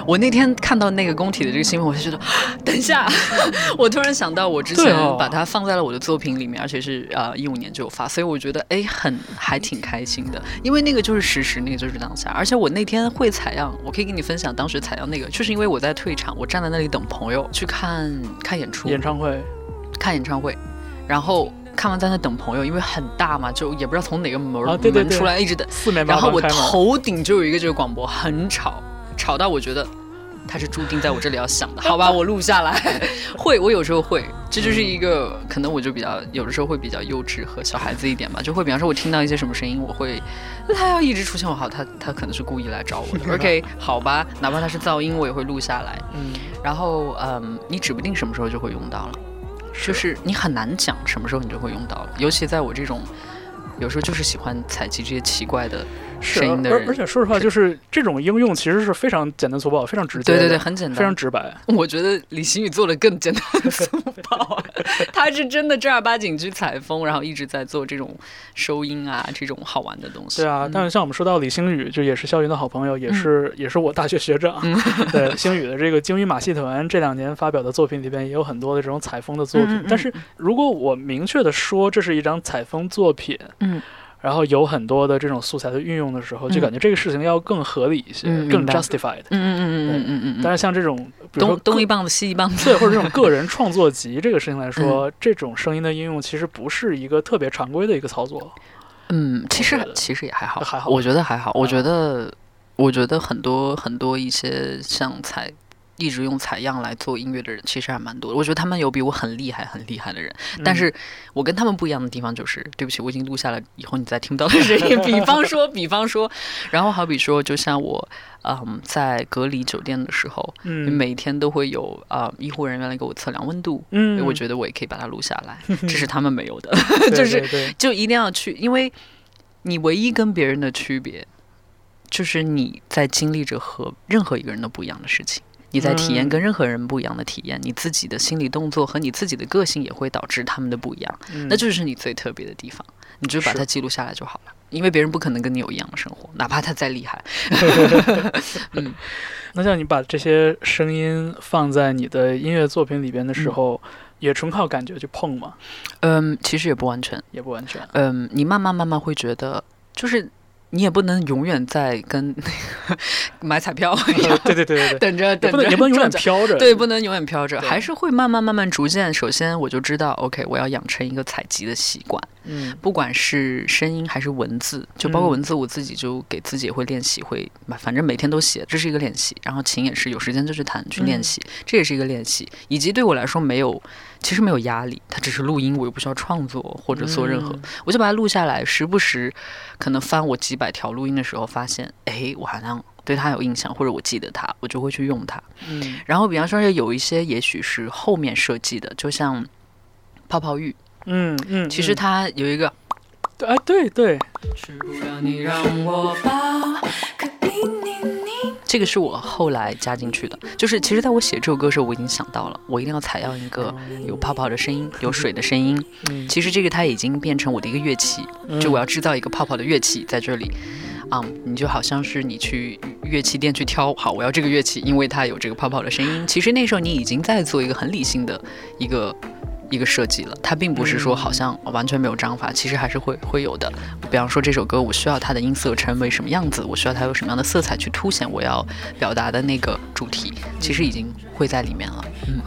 我那天看到那个工体的这个新闻，我就觉得，等一下，我突然想到我之前把它放在了我的作品里面，而且是呃一五年就有发，所以我觉得哎很还挺开心的，因为那个就是实时，那个就是当下，而且我那天会采样，我可以跟你分享当时采样那个，就是因为我在退场，我站在那里等朋友去看看演出，演唱会，看演唱会，然后看完在那等朋友，因为很大嘛，就也不知道从哪个门、门出来，一直等。四面八然后我头顶就有一个这个广播，很吵，吵到我觉得他是注定在我这里要响的。好吧，我录下来。会，我有时候会，这就是一个可能我就比较有的时候会比较幼稚和小孩子一点吧，就会比方说我听到一些什么声音，我会那他要一直出现，我好，他他可能是故意来找我的。OK，好吧，哪怕他是噪音，我也会录下来。嗯，然后嗯，你指不定什么时候就会用到了。就是你很难讲什么时候你就会用到了，尤其在我这种有时候就是喜欢采集这些奇怪的是，声音的人，而而且说实话，就是这种应用其实是非常简单粗暴、非常直接，对对对，很简单，非常直白。我觉得李星宇做的更简单粗暴，他是真的正儿八经去采风，然后一直在做这种收音啊，这种好玩的东西。对啊，嗯但是像我们说到李星宇，就也是肖云的好朋友，也是、也是我大学学长。嗯对，星宇的这个鲸鱼马戏团这两年发表的作品里边也有很多的这种采风的作品。但是如果我明确的说这是一张采风作品，嗯，然后有很多的这种素材的运用的时候，就嗯。感觉这个事情要更合理一些，更 justified。嗯嗯嗯嗯嗯嗯嗯。但嗯，是像这种，比如说东东一棒子西一棒子，对，或者这种个人创作集这个事情来嗯。说，这种声音的应用其实不是一个特别常规的一个操作。嗯，其实其实也还好，还好我觉得还好，我嗯觉得我觉得很多很多一些像采。一直用采样来做音乐的人其实还蛮多的，我觉得他们有比我很厉害、很厉害的人，但嗯是我跟他们不一样的地方就是，对不起，我已经录下来，以后你再听不到的声音。比方说，比方说，然后好比说，就像我，嗯，在隔离酒店的时候，嗯，每天都会有啊、医护人员来给我测量温度，嗯，我觉得我也可以把它录下来，这是他们没有的，就是就一定要去，因为你唯一跟别人的区别，就是你在经历着和任何一个人都不一样的事情。你在体验嗯跟任何人不一样的体验，你自己的心理动作和你自己的个性也会导致他们的不一样。嗯那就是你最特别的地方，你就把它记录下来就好了。因为别人不可能跟你有一样的生活，哪怕他再厉害。嗯 那像你把这些声音放在你的音乐作品里边的时嗯候，也纯靠感觉去碰吗？嗯，其实也不完全。也不完全。嗯，你慢慢慢慢会觉得，就是你也不能永远在跟那个 买彩票一样，对对对对对，等着 等着，也不能永远飘着。对，不能永远飘着，还是会慢慢慢慢逐渐。首先，我就知道，OK，我要养成一个采集的习惯，嗯不管是声音还是文字，就包括嗯文字，我自己就给自己会练习，会反正每天都写，这是一个练习。然后琴也是有时间就去弹去练嗯习，这也是一个练习。以及对我来说没有，其实没有压力，它只是录音，我又不需要创作或者做任何，嗯我就把它录下来，时不时可能翻我几百条录音的时候，发现，哎，我好像对它有印象，或者我记得它，我就会去用它。嗯然后比方说有一些也许是后面设计的，就像泡泡浴，嗯嗯，其实嗯它有一个。对哎对对，是不要你让我抱，可你你你。这个是我后来加进去的，就是其实在我写这首歌的时候，我已经想到了，我一定要采样一个有泡泡的声音、有水的声音。嗯其实这个它已经变成我的一个乐器，就我要制造一个泡泡的乐器在这里。啊、你就好像是你去乐器店去挑，好，我要这个乐器，因为它有这个泡泡的声音。其实那时候你已经在做一个很理性的一个一个设计了，它并不是说好像完全没有章法，其实还是会会有的。比方说这首歌，我需要它的音色成为什么样子，我需要它有什么样的色彩去凸显我要表达的那个主题，其实已经会在里面了。嗯，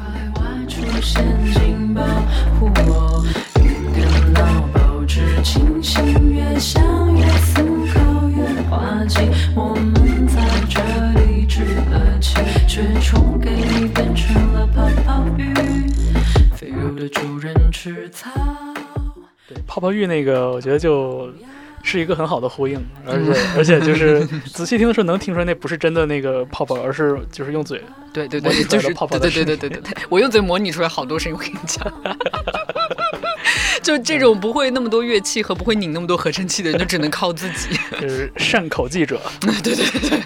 却冲给你变成了泡泡浴。肥肉的主人吃草。对泡泡浴那个，我觉得就是一个很好的呼应，而且而且就是仔细听的时候能听出来，那不是真的那个泡泡，而是就是用嘴。对对对，就是泡泡的对对对对对对，我用嘴模拟出来好多声音，我跟你讲。就这种不会那么多乐器和不会拧那么多合成器的人，就只能靠自己。就是善口记者。对对对，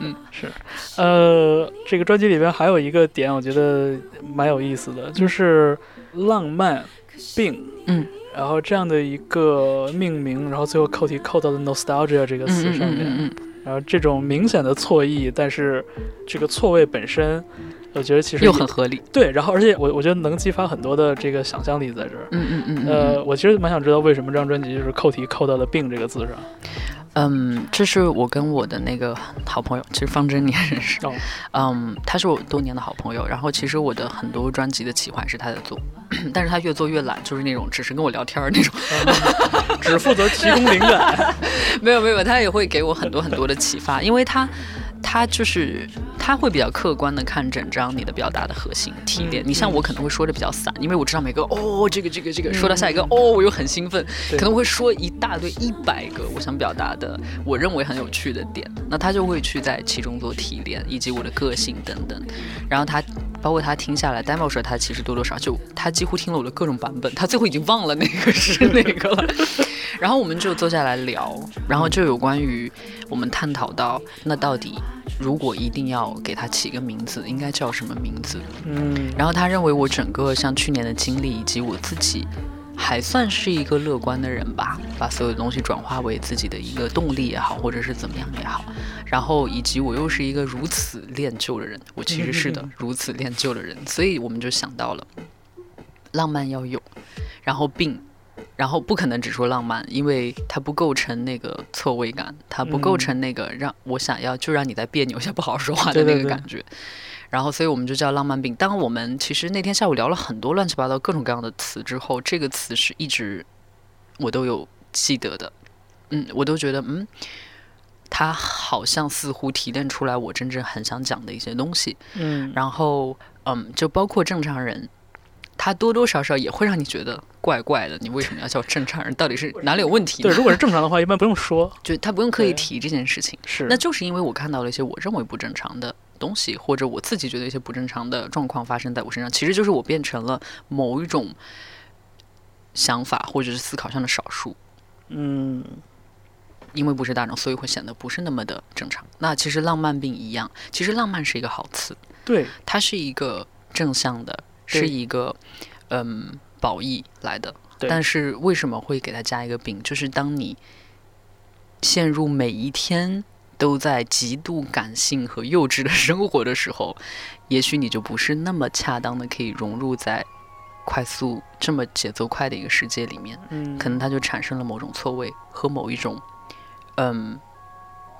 嗯，是。呃，这个专辑里边还有一个点，我觉得蛮有意思的，就是浪漫病。嗯。然后这样的一个命名，然后最后扣题扣到了 nostalgia 这个嗯词上面，嗯嗯嗯然后这种明显的错意，但是这个错位本身，我觉得其嗯，实又很合理。对。然后而且我我觉得能激发很多的这个想象力在这儿。嗯嗯嗯嗯呃，我其实蛮想知道为什么这张专辑就是扣题扣到了“病”这个字上。嗯，这是我跟我的那个好朋友，其实方珍你也认识。哦嗯，他是我多年的好朋友，然后其实我的很多专辑的企划是他在做，但是他越做越懒，就是那种只是跟我聊天儿那种。只负责提供灵感。没有没有，他也会给我很多很多的启发，因为他他就是他会比较客观的看整张你的表达的核心提炼。嗯你像我可能会说的比较散，因为我知道每个哦这个这个这个，说到下一个哦我又很兴奋，可能会说一大堆一百个我想表达的我认为很有趣的点，那他就会去在其中做提炼，以及我的个性等等。然后他包括他听下来 demo 时候，他其实多多少少就他几乎听了我的各种版本，他最后已经忘了那个是哪个了。然后我们就坐下来聊，然后就有关于我们探讨到，那到底如果一定要给他起个名字，应该叫什么名字？嗯然后他认为我整个像去年的经历以及我自己。还算是一个乐观的人吧，把所有东西转化为自己的一个动力也好，或者是怎么样也好，然后以及我又是一个如此恋旧的人，我其实是的，如此恋旧的人，所以我们就想到了，浪漫要有，然后并，然后不可能只说浪漫，因为它不构成那个错位感，它不构成那个让我想要就让你在别扭一下不好好说话的那个感觉。然后，所以我们就叫浪漫病。当我们其实那天下午聊了很多乱七八糟各种各样的词之后，这个词是一直我都有记得的。嗯，我都觉得，嗯，它好像似乎提炼出来我真正很想讲的一些东西。嗯，然后，嗯，就包括正常人，他多多少少也会让你觉得怪怪的。你为什么要叫正常人？到底是哪里有问题？对，如果是正常的话，一般不用说。就他不用刻意提这件事情。是，那就是因为我看到了一些我认为不正常的东西，或者我自己觉得一些不正常的状况发生在我身上，其实就是我变成了某一种想法或者是思考上的少数。嗯因为不是大众，所以会显得不是那么的正常。那其实浪漫病一样，其实浪漫是一个好词，对，它是一个正向的，是一个嗯褒义来的。但是为什么会给它加一个病？就是当你陷入每一天都在极度感性和幼稚的生活的时候，也许你就不是那么恰当的可以融入在快速这么节奏快的一个世界里面。嗯，可能它就产生了某种错位和某一种嗯，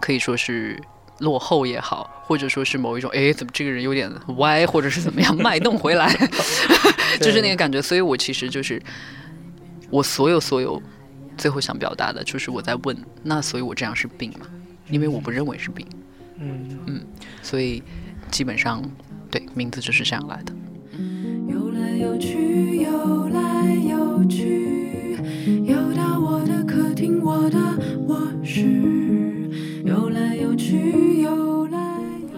可以说是落后也好，或者说是某一种哎，怎么这个人有点歪，或者是怎么样脉动回来，就是那个感觉。所以我其实就是我所有所有最后想表达的，就是我在问，那所以我这样是病吗？因为我不认为是病，嗯所以基本上对名字就是这样来的。游来游去，游来游去，游到我的客厅，我的卧室。游来游去，游来。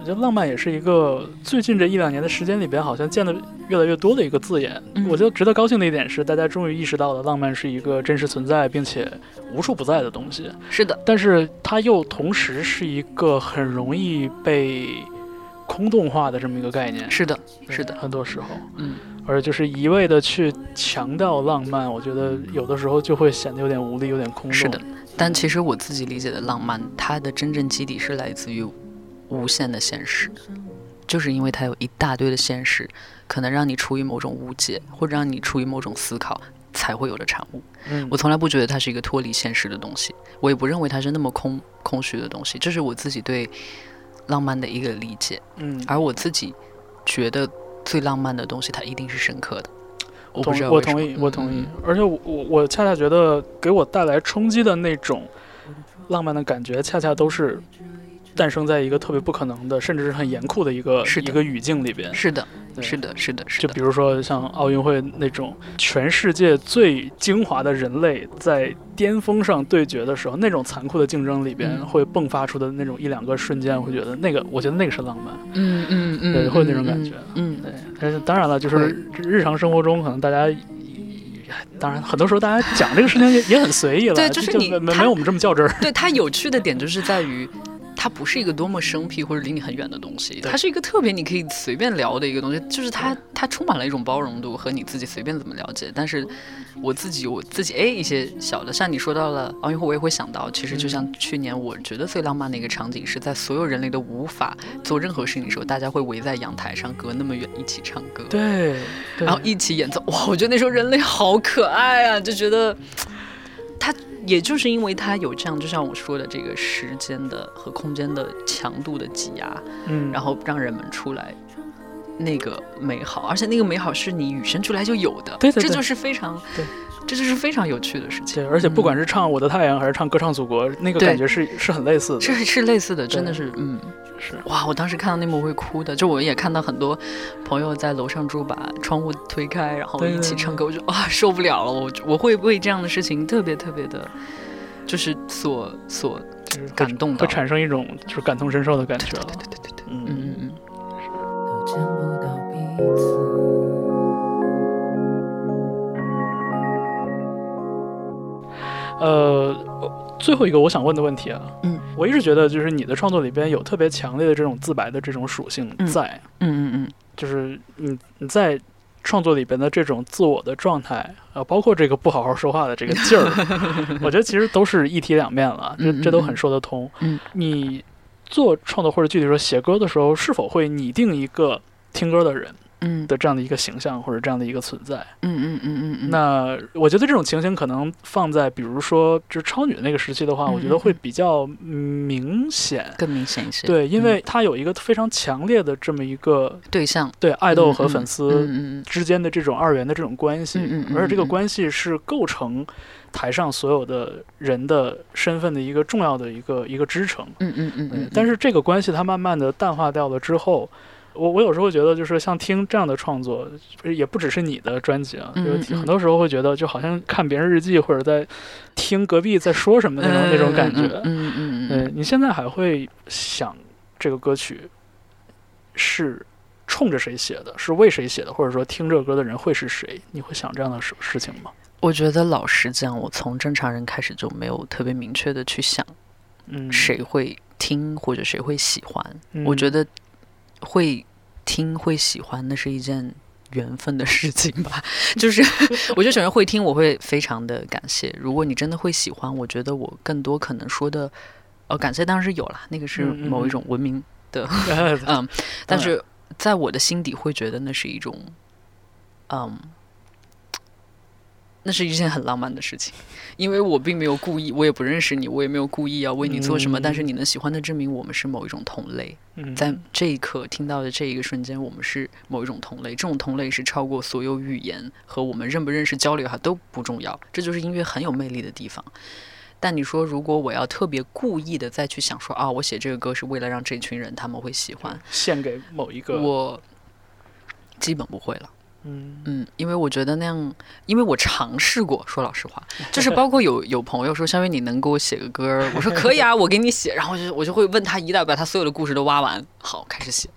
我觉得浪漫也是一个最近这一两年的时间里边，好像见的越来越多的一个字眼。嗯我觉得值得高兴的一点是，大家终于意识到了浪漫是一个真实存在并且无处不在的东西，是的，但是它又同时是一个很容易被空洞化的这么一个概念。是的，是的，很多时候，嗯，而就是一味的去强调浪漫，我觉得有的时候就会显得有点无力，有点空洞。是的，但其实我自己理解的浪漫，它的真正基底是来自于无限的现实，就是因为它有一大堆的现实，可能让你处于某种误解，或者让你处于某种思考，才会有的产物。嗯，我从来不觉得它是一个脱离现实的东西，我也不认为它是那么空空虚的东西，这是我自己对浪漫的一个理解。嗯，而我自己觉得最浪漫的东西，它一定是深刻的。我不同我同意，我同意嗯。而且我我我恰恰觉得给我带来冲击的那种浪漫的感觉，恰恰都是诞生在一个特别不可能的，甚至是很严酷的一个的一个语境里边。是的，是的，是的，是的就比。如说像奥运会那种全世界最精华的人类在巅峰上对决的时候，那种残酷的竞争里边嗯会迸发出的那种一两个瞬间，我会觉得那个，我觉得那个是浪漫。嗯嗯嗯，对会有那种嗯感觉嗯，对，但是当然了，就是日常生活中可能大家。当然，很多时候大家讲这个事情也也很随意了，对就是你他没没有我们这么较真儿。对它有趣的点就是在于，它不是一个多么生僻或者离你很远的东西，它是一个特别你可以随便聊的一个东西，就是它它充满了一种包容度和你自己随便怎么了解。但是我自己我自己哎一些小的，像你说到了奥运会，我也会想到，其实就像去年我觉得最浪漫的一个场景是在所有人类都无法做任何事情的时候，大家会围在阳台上隔那么远一起唱歌。对，对然后一起演奏，哇！我觉得那时候人类好可爱啊，就觉得他也就是因为它有这样，就像我说的这个时间的和空间的强度的挤压，嗯，然后让人们出来那个美好，而且那个美好是你与生俱来就有的，对对对这就是非常对。这就是非常有趣的事情，而且不管是唱《我的太阳》还是唱《歌唱祖国》，那个感觉是是很类似的。是是类似的，真的是，嗯，是，哇！我当时看到那幕会哭的，就我也看到很多朋友在楼上住把窗户推开，然后一起唱歌，我就啊受不了了，我我会为这样的事情特别特别的，就是所所就是感动的会，产生一种就是感同身受的感觉了。对对对对对，嗯嗯嗯嗯，都见不到彼此。呃，最后一个我想问的问题啊，嗯，我一直觉得就是你的创作里边有特别强烈的这种自白的这种属性嗯。在，嗯嗯嗯。就是你你在创作里边的这种自我的状态，呃，包括这个不好好说话的这个劲儿，我觉得其实都是一体两面了，这这都很说得通。嗯，你做创作或者具体说写歌的时候，是否会拟定一个听歌的人嗯。的这样的一个形象或者这样的一个存在？嗯嗯嗯嗯嗯，那我觉得这种情形可能放在比如说就是超女那个时期的话，嗯我觉得会比较明显。更明显一些，对，因嗯。为它有一个非常强烈的这么一个对象。对爱豆和嗯粉丝之间的这种二元的这种关系，嗯而且这个嗯。关系是构成台上所有的人的身份的一个重要的一个一个支撑。嗯嗯嗯嗯，但是这个关系它慢慢的淡化掉了之后，我我有时候觉得，就是像听这样的创作，也不只是你的专辑啊，嗯就是嗯很多时候会觉得，就好像看别人日记或者在听隔壁在说什么那种、那种感觉。嗯嗯嗯嗯嗯，你现在还会想这个歌曲是冲着谁写的，是为谁写的，或者说听这个歌的人会是谁？你会想这样的事事情吗？我觉得老实讲，我从正常人开始就没有特别明确的去想嗯，谁会听或者谁会喜欢。嗯？我觉得会听会喜欢，那是一件缘分的事情吧。就是我觉得首先会听，我会非常的感谢。如果你真的会喜欢，我觉得我更多可能说的，呃，感谢当然是有啦，那个是某一嗯种文明的，嗯嗯，但是在我的心底会觉得那是一种，嗯，那是一件很浪漫的事情，因为我并没有故意，我也不认识你，我也没有故意要为你做什么，嗯但是你能喜欢的证明我们是某一种同类，嗯在这一刻听到的这一个瞬间，我们是某一种同类，这种同类是超过所有语言和我们认不认识交流哈都不重要，这就是音乐很有魅力的地方。但你说，如果我要特别故意的再去想说啊，我写这个歌是为了让这群人他们会喜欢，献给某一个，我基本不会了。嗯嗯，因为我觉得那样，因为我尝试过，说老实话，就是包括有有朋友说，肖云你能给我写个歌儿？我说可以啊，我给你写。然后就我就会问他一大把他所有的故事都挖完，好开始写。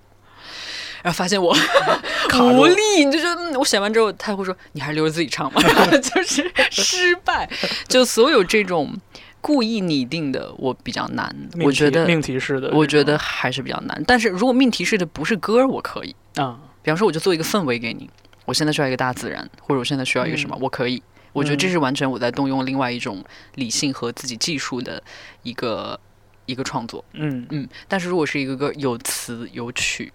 然后发现我 无力，你就觉得、嗯、我写完之后，他会说你还是留着自己唱吧，就是失败。就所有这种故意拟定的，我比较难。我觉得命题式的，我觉得还是比较难。但是如果命题式的不是歌儿，我可以。啊，比方说，我就做一个氛围给你，我现在需要一个大自然，或者我现在需要一个什么，我可以。我觉得这是完全我在动用另外一种理性和自己技术的一个一个创作。嗯嗯，但是如果是一个歌有词有曲，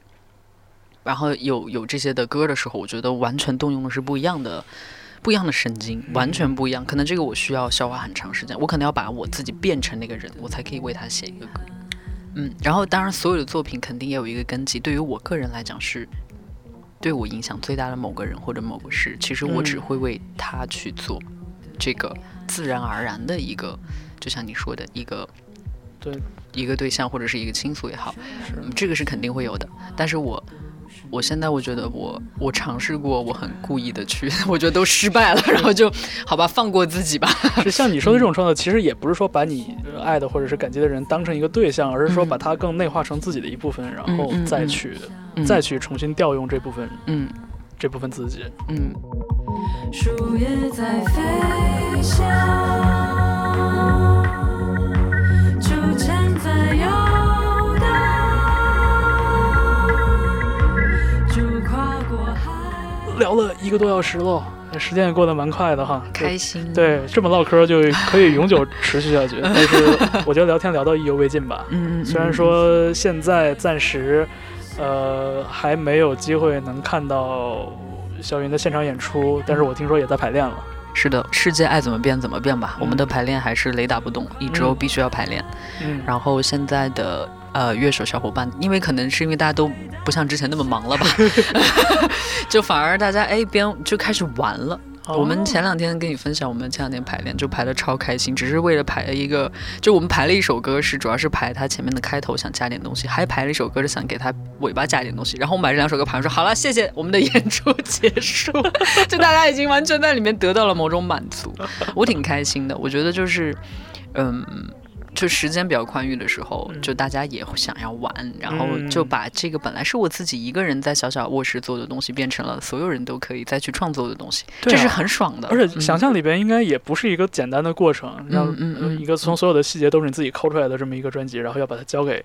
然后有有这些的歌的时候，我觉得完全动用的是不一样的。不一样的神经，完全不一样。可能这个我需要消化很长时间，我可能要把我自己变成那个人，我才可以为他写一个歌。嗯，然后当然所有的作品肯定也有一个根基。对于我个人来讲，是对我影响最大的某个人或者某个事，其实我只嗯。会为他去做这个自然而然的一个，就像你说的一个对。一个对象或者是一个倾诉也好，这个是肯定会有的。但是我我现在我觉得我我尝试过，我很故意的去，我觉得都失败了，然后就好吧，放过自己吧。是。像你说的这种创作，其实也不是说把你呃爱的或者是感激的人当成一个对象，而是说嗯。把它更内化成自己的一部分，然后再去嗯。再去重新调用这部分嗯。这部分自己。嗯，树叶在飞翔，聊了一个多小时喽，时间也过得蛮快的哈。开心。，对，这么唠嗑就可以永久持续下去。但是我觉得聊天聊到意犹未尽吧。嗯嗯，虽然说现在暂时，呃，还没有机会能看到小云的现场演出，但是我听说也在排练了。是的，世界爱怎么变怎么变吧。我们的排练还是雷打不动，一周嗯必须要排练。嗯，然后现在的呃乐手小伙伴，因为可能是因为大家都不像之前那么忙了吧，就反而大家哎边就开始玩了。我们前两天跟你分享，我们前两天排练就排的超开心，只是为了排一个，就我们排了一首歌是主要是排它前面的开头想加点东西，还排了一首歌是想给它尾巴加点东西。然后我们把这两首歌排完说好了，谢谢，我们的演出结束，就大家已经完全在里面得到了某种满足，我挺开心的。我觉得就是，嗯。就时间比较宽裕的时候，就大家也想要玩，然后就把这个本来是我自己一个人在小小卧室做的东西，变成了所有人都可以再去创作的东西，对啊。这是很爽的。而且想象里边应该也不是一个简单的过程，让嗯嗯嗯。一个从所有的细节都是你自己抠出来的这么一个专辑，然后要把它交给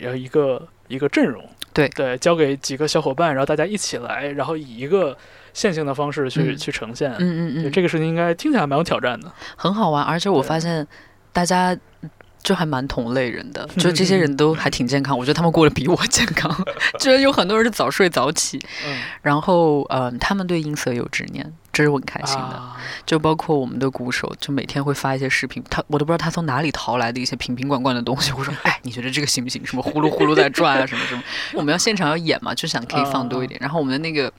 呃一个一个阵容，对。对，交给几个小伙伴，然后大家一起来，然后以一个线性的方式去、嗯。去呈现。嗯嗯嗯，对这个事情应该听起来蛮有挑战的。很好玩，而且我发现大家。就还蛮同类人的，就这些人都还挺健康，我觉得他们过得比我健康。就是有很多人是早睡早起，嗯，然后嗯、呃他们对音色有执念，这是我很开心的。啊，就包括我们的鼓手，就每天会发一些视频，他我都不知道他从哪里淘来的一些瓶瓶罐罐的东西。我说，哎，你觉得这个行不行？什么呼噜呼噜在转啊，什么什么。我们要现场要演嘛，就想可以放多一点。然后我们的那个。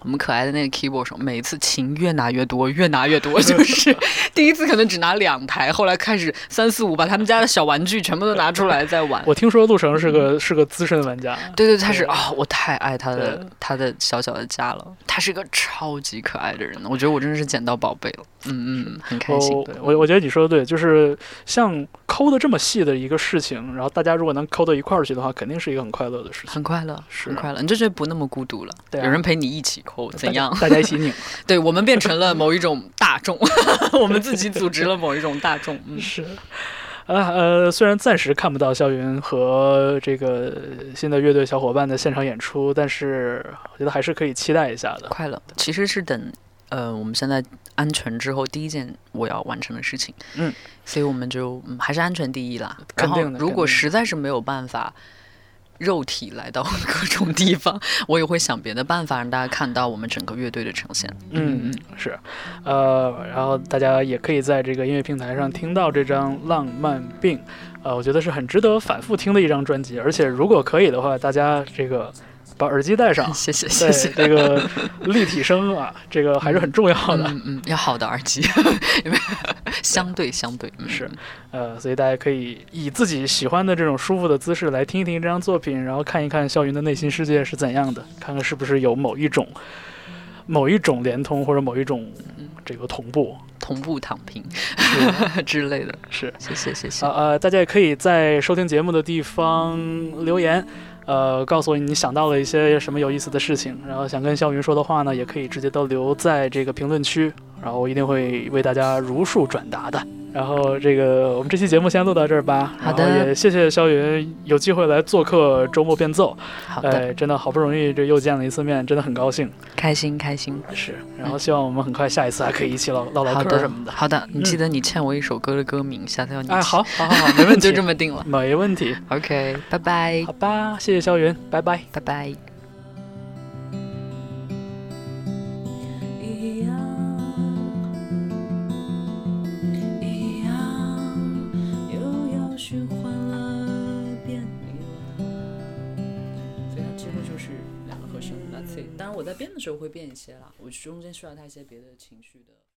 我们可爱的那个 keyboard 手，每一次琴越拿越多，越拿越多，就是 第一次可能只拿两台，后来开始三四五，把他们家的小玩具全部都拿出来在玩。我听说陆成是个是个资深玩家，对对，他是对啊、我太爱他的他的小小的家了。他是个超级可爱的人，我觉得我真的是捡到宝贝了。嗯嗯，很开心。对我我觉得你说的对，就是像抠的这么细的一个事情，然后大家如果能抠到一块儿去的话，肯定是一个很快乐的事情。很快乐，是很快乐，你就觉得不那么孤独了，对啊有人陪你一起抠，怎样？大家大家一起拧。对我们变成了某一种大众，我们自己组织了某一种大众。嗯，是。啊呃，虽然暂时看不到肖云和这个新的乐队小伙伴的现场演出，但是我觉得还是可以期待一下的。快乐其实是等呃我们现在安全之后第一件我要完成的事情。嗯，所以我们就、嗯、还是安全第一啦。然后如果实在是没有办法。肉体来到各种地方，我也会想别的办法让大家看到我们整个乐队的呈现。嗯，是，呃，然后大家也可以在这个音乐平台上听到这张《浪漫病》，呃，我觉得是很值得反复听的一张专辑，而且如果可以的话，大家这个把耳机戴上，谢谢谢谢。这个立体声啊，这个还是很重要的。嗯嗯，要好的耳机，因为 相对相对、嗯、是，呃，所以大家可以以自己喜欢的这种舒服的姿势来听一听这张作品，然后看一看肖云的内心世界是怎样的，看看是不是有某一种、某一种连通或者某一种这个同步。同步躺平 之类的。是，谢谢谢谢。呃呃，大家也可以在收听节目的地方留言。呃，告诉我你想到了一些什么有意思的事情，然后想跟肖云说的话呢，也可以直接都留在这个评论区，然后我一定会为大家如数转达的。然后这个我们这期节目先录到这儿吧。好的也谢谢肖云有机会来做客周末变奏。好的，哎，真的好不容易这又见了一次面，真的很高兴。开心开心。是，然后希望我们很快下一次还可以一起唠唠唠嗑什么的。好的，你记得你欠我一首歌的歌名，下次要你哎，好，好，好，好，没问题，就这么定了。没问题。OK，拜拜好吧，谢谢肖云，拜拜。拜拜。变的时候会变一些啦，我中间需要他一些别的情绪的。